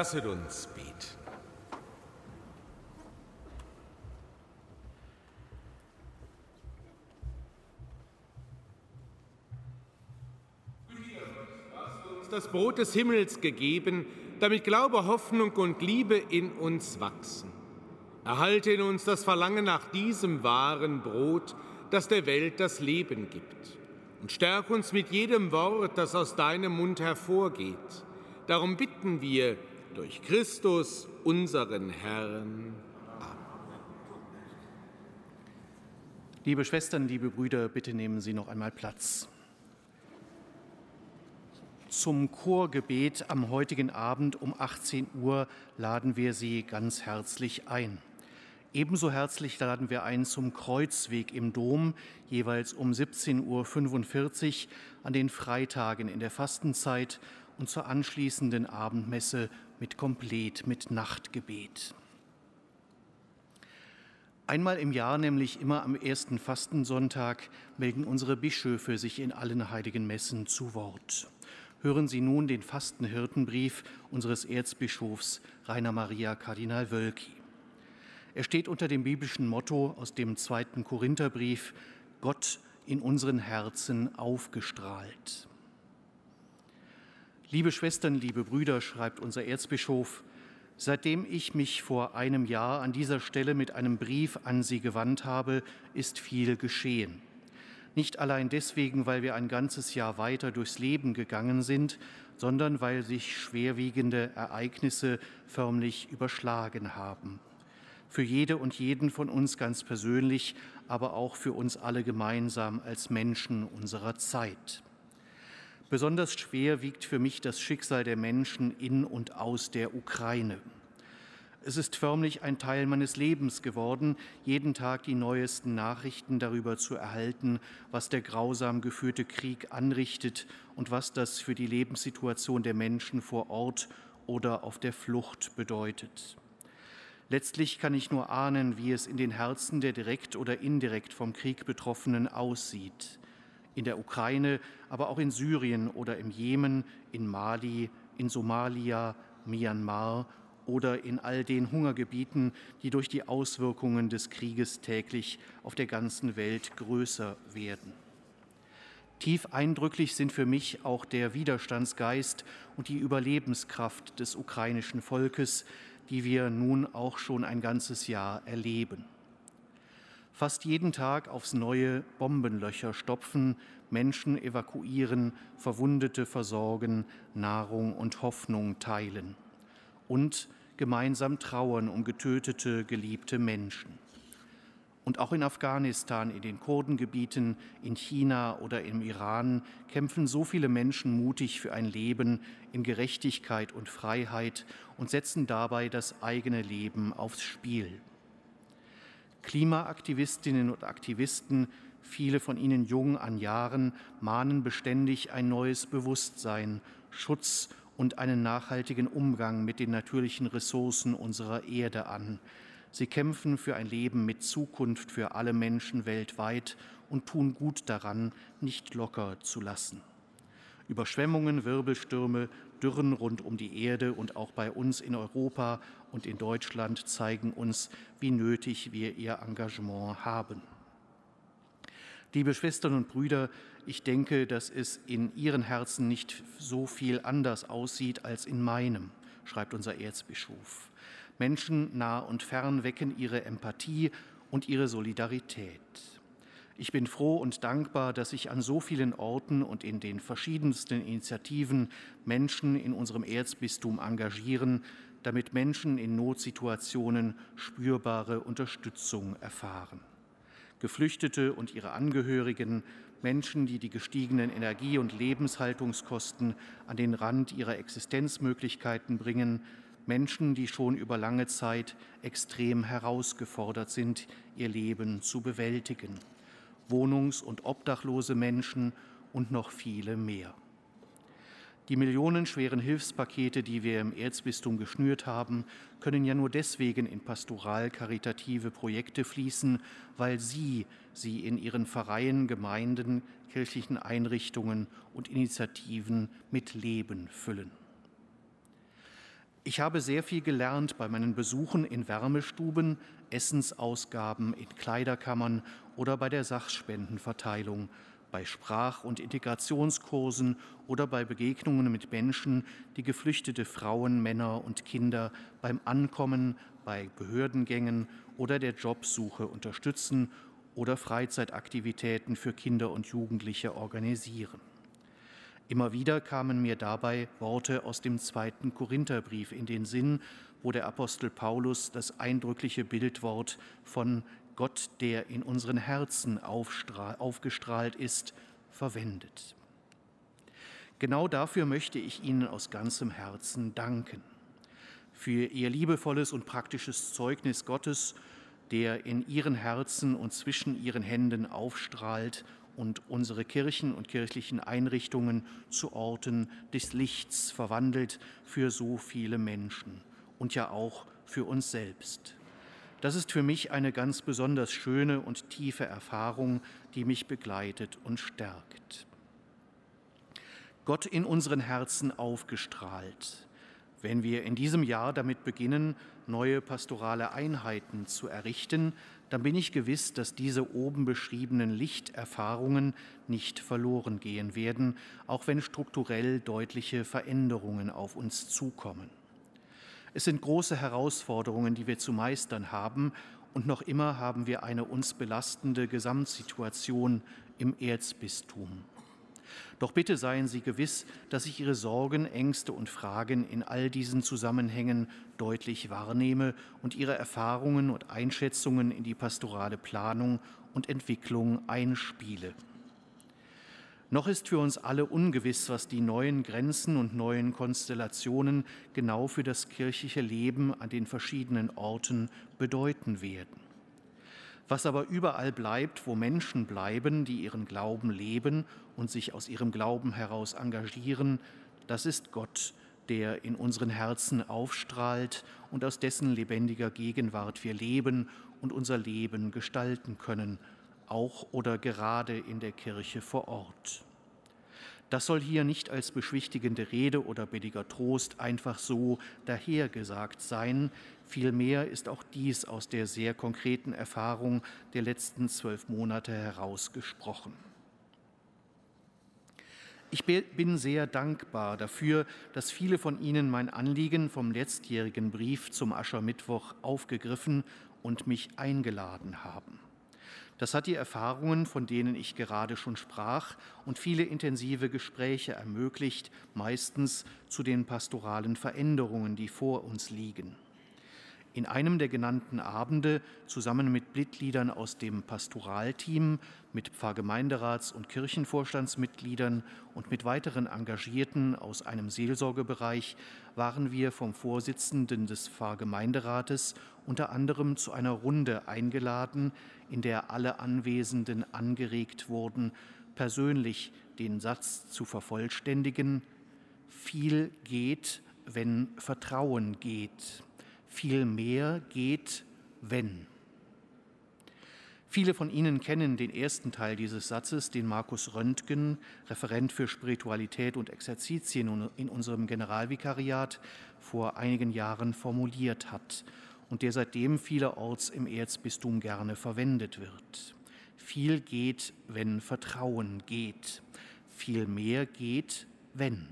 Lasset uns beten. das Brot des Himmels gegeben, damit Glaube, Hoffnung und Liebe in uns wachsen. Erhalte in uns das Verlangen nach diesem wahren Brot, das der Welt das Leben gibt. Und stärk uns mit jedem Wort, das aus deinem Mund hervorgeht. Darum bitten wir durch Christus, unseren Herrn. Liebe Schwestern, liebe Brüder, bitte nehmen Sie noch einmal Platz. Zum Chorgebet am heutigen Abend um 18 Uhr laden wir Sie ganz herzlich ein. Ebenso herzlich laden wir ein zum Kreuzweg im Dom, jeweils um 17.45 Uhr an den Freitagen in der Fastenzeit und zur anschließenden Abendmesse mit Komplett, mit Nachtgebet. Einmal im Jahr, nämlich immer am ersten Fastensonntag, melden unsere Bischöfe sich in allen heiligen Messen zu Wort. Hören Sie nun den Fastenhirtenbrief unseres Erzbischofs Rainer Maria Kardinal Wölki. Er steht unter dem biblischen Motto aus dem zweiten Korintherbrief, Gott in unseren Herzen aufgestrahlt. Liebe Schwestern, liebe Brüder, schreibt unser Erzbischof, seitdem ich mich vor einem Jahr an dieser Stelle mit einem Brief an Sie gewandt habe, ist viel geschehen. Nicht allein deswegen, weil wir ein ganzes Jahr weiter durchs Leben gegangen sind, sondern weil sich schwerwiegende Ereignisse förmlich überschlagen haben für jede und jeden von uns ganz persönlich, aber auch für uns alle gemeinsam als Menschen unserer Zeit. Besonders schwer wiegt für mich das Schicksal der Menschen in und aus der Ukraine. Es ist förmlich ein Teil meines Lebens geworden, jeden Tag die neuesten Nachrichten darüber zu erhalten, was der grausam geführte Krieg anrichtet und was das für die Lebenssituation der Menschen vor Ort oder auf der Flucht bedeutet. Letztlich kann ich nur ahnen, wie es in den Herzen der direkt oder indirekt vom Krieg Betroffenen aussieht. In der Ukraine, aber auch in Syrien oder im Jemen, in Mali, in Somalia, Myanmar oder in all den Hungergebieten, die durch die Auswirkungen des Krieges täglich auf der ganzen Welt größer werden. Tief eindrücklich sind für mich auch der Widerstandsgeist und die Überlebenskraft des ukrainischen Volkes, die wir nun auch schon ein ganzes Jahr erleben. Fast jeden Tag aufs neue Bombenlöcher stopfen, Menschen evakuieren, Verwundete versorgen, Nahrung und Hoffnung teilen und gemeinsam trauern um getötete, geliebte Menschen. Und auch in Afghanistan, in den Kurdengebieten, in China oder im Iran kämpfen so viele Menschen mutig für ein Leben in Gerechtigkeit und Freiheit und setzen dabei das eigene Leben aufs Spiel. Klimaaktivistinnen und Aktivisten, viele von ihnen jung an Jahren, mahnen beständig ein neues Bewusstsein, Schutz und einen nachhaltigen Umgang mit den natürlichen Ressourcen unserer Erde an Sie kämpfen für ein Leben mit Zukunft für alle Menschen weltweit und tun gut daran, nicht locker zu lassen. Überschwemmungen, Wirbelstürme, Dürren rund um die Erde und auch bei uns in Europa und in Deutschland zeigen uns, wie nötig wir ihr Engagement haben. Liebe Schwestern und Brüder, ich denke, dass es in Ihren Herzen nicht so viel anders aussieht als in meinem, schreibt unser Erzbischof. Menschen nah und fern wecken ihre Empathie und ihre Solidarität. Ich bin froh und dankbar, dass sich an so vielen Orten und in den verschiedensten Initiativen Menschen in unserem Erzbistum engagieren, damit Menschen in Notsituationen spürbare Unterstützung erfahren. Geflüchtete und ihre Angehörigen, Menschen, die die gestiegenen Energie- und Lebenshaltungskosten an den Rand ihrer Existenzmöglichkeiten bringen, Menschen, die schon über lange Zeit extrem herausgefordert sind, ihr Leben zu bewältigen, wohnungs- und obdachlose Menschen und noch viele mehr. Die millionenschweren Hilfspakete, die wir im Erzbistum geschnürt haben, können ja nur deswegen in pastoral-karitative Projekte fließen, weil Sie sie in Ihren Pfarreien, Gemeinden, kirchlichen Einrichtungen und Initiativen mit Leben füllen. Ich habe sehr viel gelernt bei meinen Besuchen in Wärmestuben, Essensausgaben in Kleiderkammern oder bei der Sachspendenverteilung, bei Sprach- und Integrationskursen oder bei Begegnungen mit Menschen, die geflüchtete Frauen, Männer und Kinder beim Ankommen, bei Behördengängen oder der Jobsuche unterstützen oder Freizeitaktivitäten für Kinder und Jugendliche organisieren. Immer wieder kamen mir dabei Worte aus dem zweiten Korintherbrief in den Sinn, wo der Apostel Paulus das eindrückliche Bildwort von Gott, der in unseren Herzen aufgestrahlt ist, verwendet. Genau dafür möchte ich Ihnen aus ganzem Herzen danken. Für Ihr liebevolles und praktisches Zeugnis Gottes, der in Ihren Herzen und zwischen Ihren Händen aufstrahlt und unsere Kirchen und kirchlichen Einrichtungen zu Orten des Lichts verwandelt für so viele Menschen und ja auch für uns selbst. Das ist für mich eine ganz besonders schöne und tiefe Erfahrung, die mich begleitet und stärkt. Gott in unseren Herzen aufgestrahlt. Wenn wir in diesem Jahr damit beginnen, neue pastorale Einheiten zu errichten, dann bin ich gewiss, dass diese oben beschriebenen Lichterfahrungen nicht verloren gehen werden, auch wenn strukturell deutliche Veränderungen auf uns zukommen. Es sind große Herausforderungen, die wir zu meistern haben, und noch immer haben wir eine uns belastende Gesamtsituation im Erzbistum. Doch bitte seien Sie gewiss, dass ich Ihre Sorgen, Ängste und Fragen in all diesen Zusammenhängen deutlich wahrnehme und Ihre Erfahrungen und Einschätzungen in die pastorale Planung und Entwicklung einspiele. Noch ist für uns alle ungewiss, was die neuen Grenzen und neuen Konstellationen genau für das kirchliche Leben an den verschiedenen Orten bedeuten werden. Was aber überall bleibt, wo Menschen bleiben, die ihren Glauben leben und sich aus ihrem Glauben heraus engagieren, das ist Gott, der in unseren Herzen aufstrahlt und aus dessen lebendiger Gegenwart wir leben und unser Leben gestalten können auch oder gerade in der Kirche vor Ort. Das soll hier nicht als beschwichtigende Rede oder billiger Trost einfach so dahergesagt sein. Vielmehr ist auch dies aus der sehr konkreten Erfahrung der letzten zwölf Monate herausgesprochen. Ich bin sehr dankbar dafür, dass viele von Ihnen mein Anliegen vom letztjährigen Brief zum Aschermittwoch aufgegriffen und mich eingeladen haben. Das hat die Erfahrungen, von denen ich gerade schon sprach, und viele intensive Gespräche ermöglicht, meistens zu den pastoralen Veränderungen, die vor uns liegen. In einem der genannten Abende, zusammen mit Mitgliedern aus dem Pastoralteam, mit Pfarrgemeinderats- und Kirchenvorstandsmitgliedern und mit weiteren Engagierten aus einem Seelsorgebereich, waren wir vom Vorsitzenden des Pfarrgemeinderates unter anderem zu einer Runde eingeladen, in der alle Anwesenden angeregt wurden, persönlich den Satz zu vervollständigen, viel geht, wenn Vertrauen geht, viel mehr geht, wenn. Viele von Ihnen kennen den ersten Teil dieses Satzes, den Markus Röntgen, Referent für Spiritualität und Exerzitien in unserem Generalvikariat, vor einigen Jahren formuliert hat und der seitdem vielerorts im Erzbistum gerne verwendet wird. Viel geht, wenn Vertrauen geht. Viel mehr geht, wenn.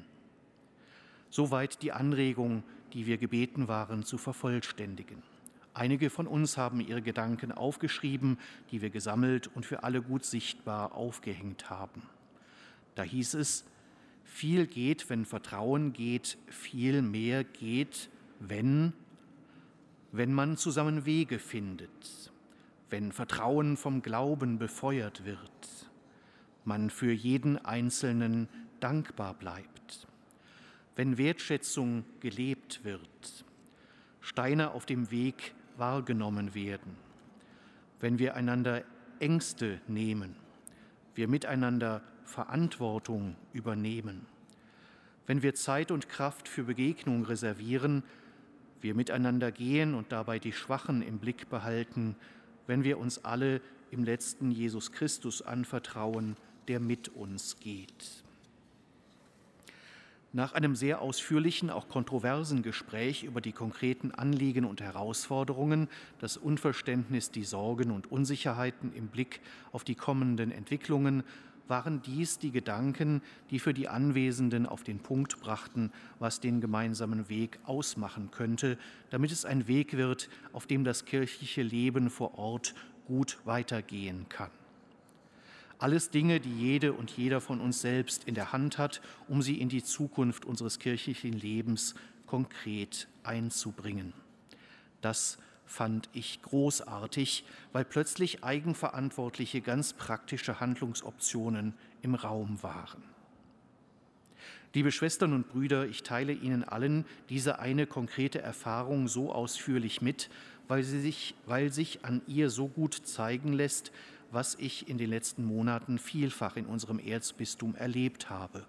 Soweit die Anregung, die wir gebeten waren zu vervollständigen. Einige von uns haben ihre Gedanken aufgeschrieben, die wir gesammelt und für alle gut sichtbar aufgehängt haben. Da hieß es, viel geht, wenn Vertrauen geht, viel mehr geht, wenn wenn man zusammen Wege findet, wenn Vertrauen vom Glauben befeuert wird, man für jeden Einzelnen dankbar bleibt, wenn Wertschätzung gelebt wird, Steine auf dem Weg wahrgenommen werden, wenn wir einander Ängste nehmen, wir miteinander Verantwortung übernehmen, wenn wir Zeit und Kraft für Begegnung reservieren, wir miteinander gehen und dabei die Schwachen im Blick behalten, wenn wir uns alle im letzten Jesus Christus anvertrauen, der mit uns geht. Nach einem sehr ausführlichen, auch kontroversen Gespräch über die konkreten Anliegen und Herausforderungen, das Unverständnis, die Sorgen und Unsicherheiten im Blick auf die kommenden Entwicklungen, waren dies die Gedanken, die für die Anwesenden auf den Punkt brachten, was den gemeinsamen Weg ausmachen könnte, damit es ein Weg wird, auf dem das kirchliche Leben vor Ort gut weitergehen kann. Alles Dinge, die jede und jeder von uns selbst in der Hand hat, um sie in die Zukunft unseres kirchlichen Lebens konkret einzubringen. Das fand ich großartig, weil plötzlich eigenverantwortliche, ganz praktische Handlungsoptionen im Raum waren. Liebe Schwestern und Brüder, ich teile Ihnen allen diese eine konkrete Erfahrung so ausführlich mit, weil, sie sich, weil sich an ihr so gut zeigen lässt, was ich in den letzten Monaten vielfach in unserem Erzbistum erlebt habe,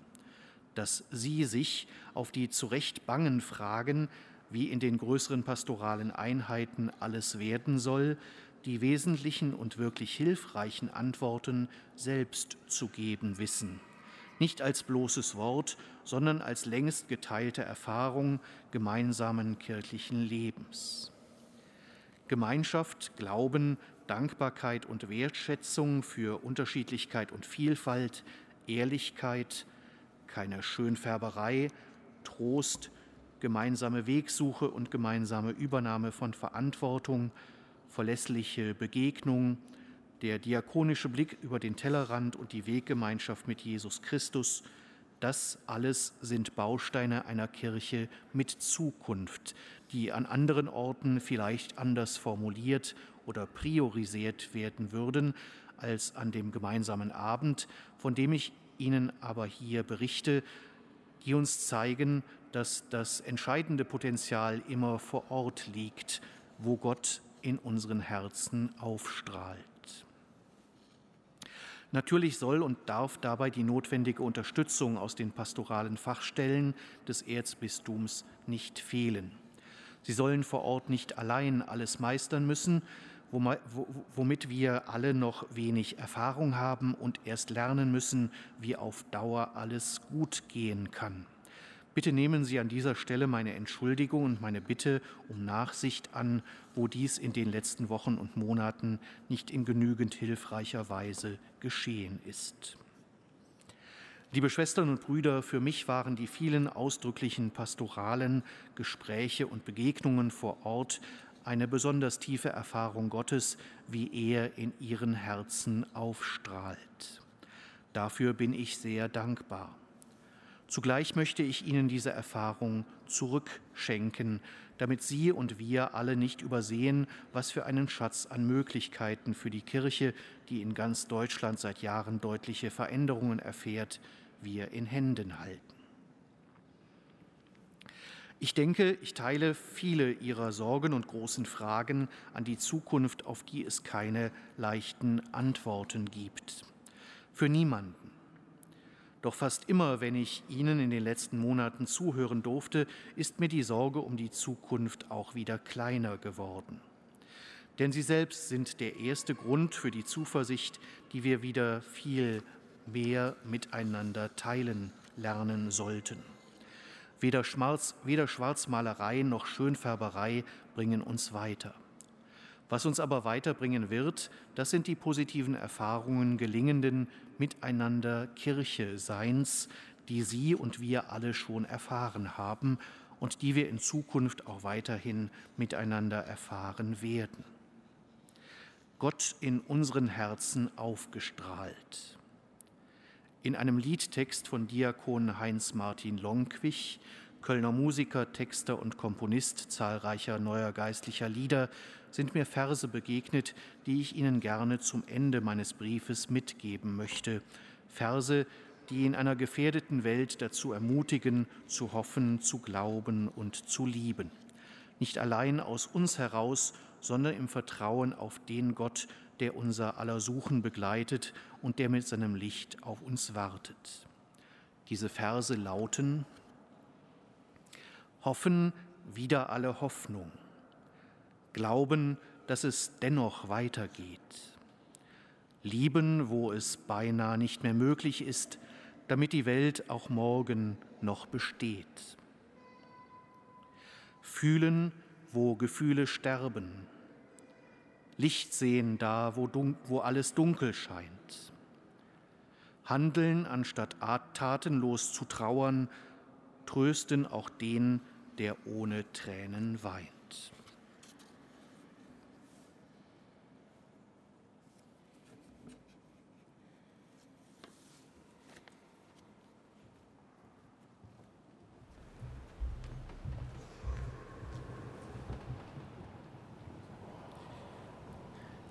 dass sie sich auf die zu Recht bangen Fragen, wie in den größeren pastoralen Einheiten alles werden soll, die wesentlichen und wirklich hilfreichen Antworten selbst zu geben wissen. Nicht als bloßes Wort, sondern als längst geteilte Erfahrung gemeinsamen kirchlichen Lebens. Gemeinschaft, Glauben, Dankbarkeit und Wertschätzung für Unterschiedlichkeit und Vielfalt, Ehrlichkeit, keine Schönfärberei, Trost, gemeinsame Wegsuche und gemeinsame Übernahme von Verantwortung, verlässliche Begegnung, der diakonische Blick über den Tellerrand und die Weggemeinschaft mit Jesus Christus, das alles sind Bausteine einer Kirche mit Zukunft, die an anderen Orten vielleicht anders formuliert oder priorisiert werden würden als an dem gemeinsamen Abend, von dem ich Ihnen aber hier berichte, die uns zeigen, dass das entscheidende Potenzial immer vor Ort liegt, wo Gott in unseren Herzen aufstrahlt. Natürlich soll und darf dabei die notwendige Unterstützung aus den pastoralen Fachstellen des Erzbistums nicht fehlen. Sie sollen vor Ort nicht allein alles meistern müssen, womit wir alle noch wenig Erfahrung haben und erst lernen müssen, wie auf Dauer alles gut gehen kann. Bitte nehmen Sie an dieser Stelle meine Entschuldigung und meine Bitte um Nachsicht an, wo dies in den letzten Wochen und Monaten nicht in genügend hilfreicher Weise geschehen ist. Liebe Schwestern und Brüder, für mich waren die vielen ausdrücklichen pastoralen Gespräche und Begegnungen vor Ort eine besonders tiefe Erfahrung Gottes, wie er in ihren Herzen aufstrahlt. Dafür bin ich sehr dankbar. Zugleich möchte ich Ihnen diese Erfahrung zurückschenken, damit Sie und wir alle nicht übersehen, was für einen Schatz an Möglichkeiten für die Kirche, die in ganz Deutschland seit Jahren deutliche Veränderungen erfährt, wir in Händen halten. Ich denke, ich teile viele Ihrer Sorgen und großen Fragen an die Zukunft, auf die es keine leichten Antworten gibt. Für niemanden. Doch fast immer, wenn ich Ihnen in den letzten Monaten zuhören durfte, ist mir die Sorge um die Zukunft auch wieder kleiner geworden. Denn Sie selbst sind der erste Grund für die Zuversicht, die wir wieder viel mehr miteinander teilen lernen sollten. Weder, Schwarz, weder Schwarzmalerei noch Schönfärberei bringen uns weiter. Was uns aber weiterbringen wird, das sind die positiven Erfahrungen gelingenden Miteinander Kirche Seins, die Sie und wir alle schon erfahren haben und die wir in Zukunft auch weiterhin miteinander erfahren werden. Gott in unseren Herzen aufgestrahlt. In einem Liedtext von Diakon Heinz-Martin Lonquich, Kölner Musiker, Texter und Komponist zahlreicher neuer geistlicher Lieder, sind mir Verse begegnet, die ich Ihnen gerne zum Ende meines Briefes mitgeben möchte. Verse, die in einer gefährdeten Welt dazu ermutigen, zu hoffen, zu glauben und zu lieben. Nicht allein aus uns heraus, sondern im Vertrauen auf den Gott, der unser aller Suchen begleitet und der mit seinem Licht auf uns wartet. Diese Verse lauten, Hoffen wieder alle Hoffnung, Glauben, dass es dennoch weitergeht, Lieben, wo es beinahe nicht mehr möglich ist, damit die Welt auch morgen noch besteht. Fühlen, wo Gefühle sterben. Licht sehen da, wo, wo alles dunkel scheint. Handeln, anstatt tatenlos zu trauern, trösten auch den, der ohne Tränen weint.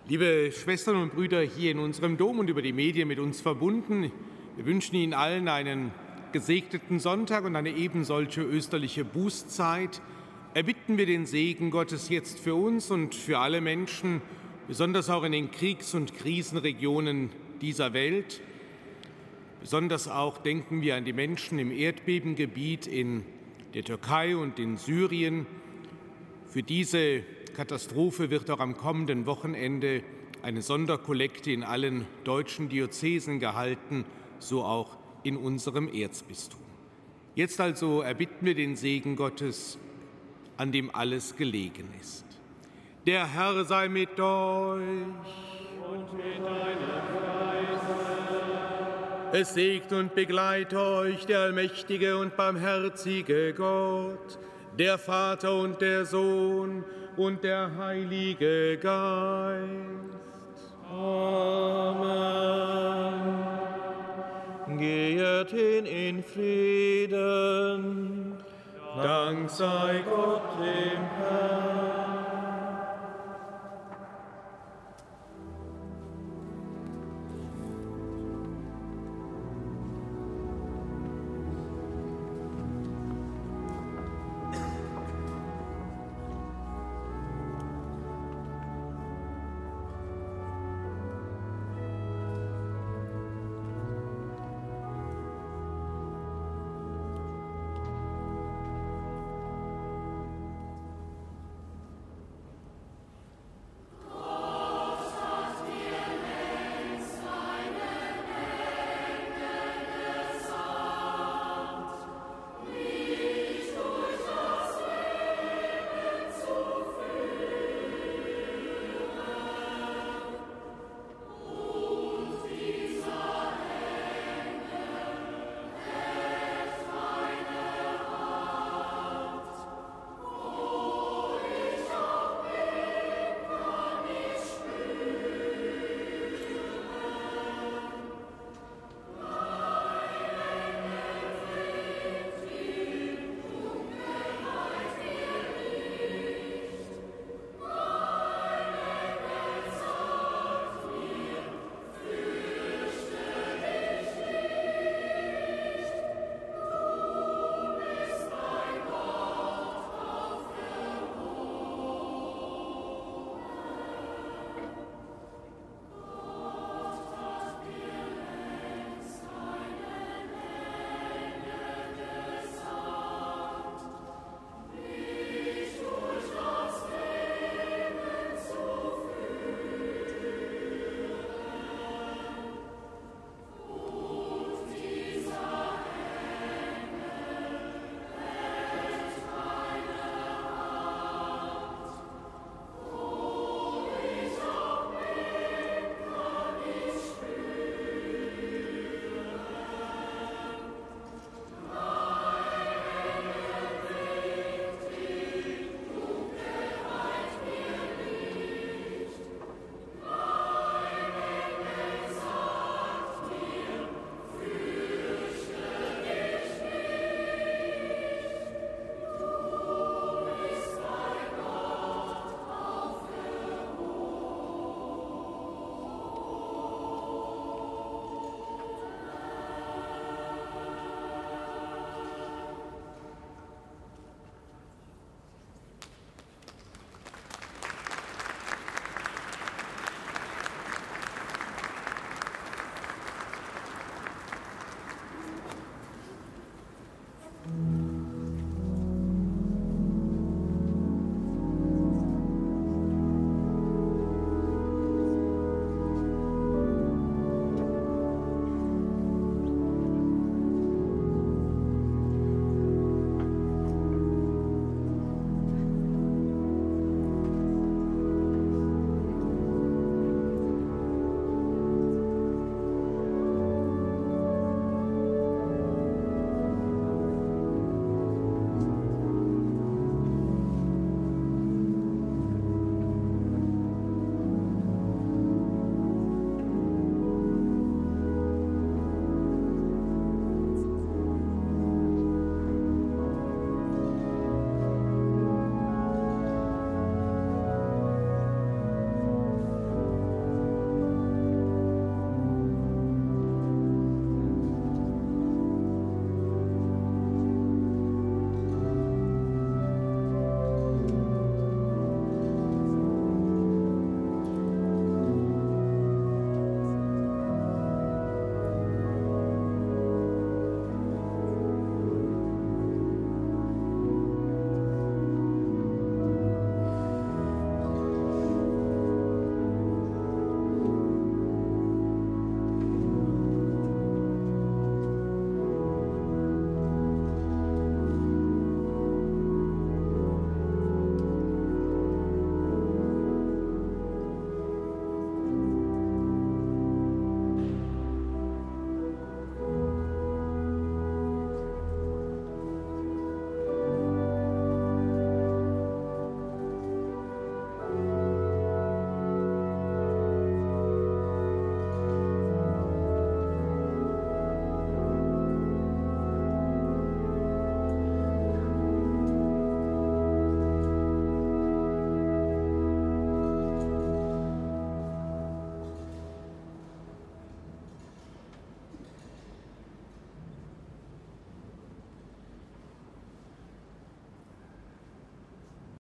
Liebe Schwestern und Brüder hier in unserem Dom und über die Medien mit uns verbunden, wir wünschen Ihnen allen einen gesegneten Sonntag und eine ebensolche österliche Bußzeit. Erbitten wir den Segen Gottes jetzt für uns und für alle Menschen, besonders auch in den Kriegs- und Krisenregionen dieser Welt. Besonders auch denken wir an die Menschen im Erdbebengebiet in der Türkei und in Syrien. Für diese Katastrophe wird auch am kommenden Wochenende eine Sonderkollekte in allen deutschen Diözesen gehalten, so auch in unserem Erzbistum. Jetzt also erbitten wir den Segen Gottes, an dem alles gelegen ist. Der Herr sei mit euch. Und mit deinem Geiste. Es segne und begleite euch der allmächtige und barmherzige Gott, der Vater und der Sohn und der Heilige Geist. Amen. Geht hin in Frieden. Dank sei Gott dem Herrn.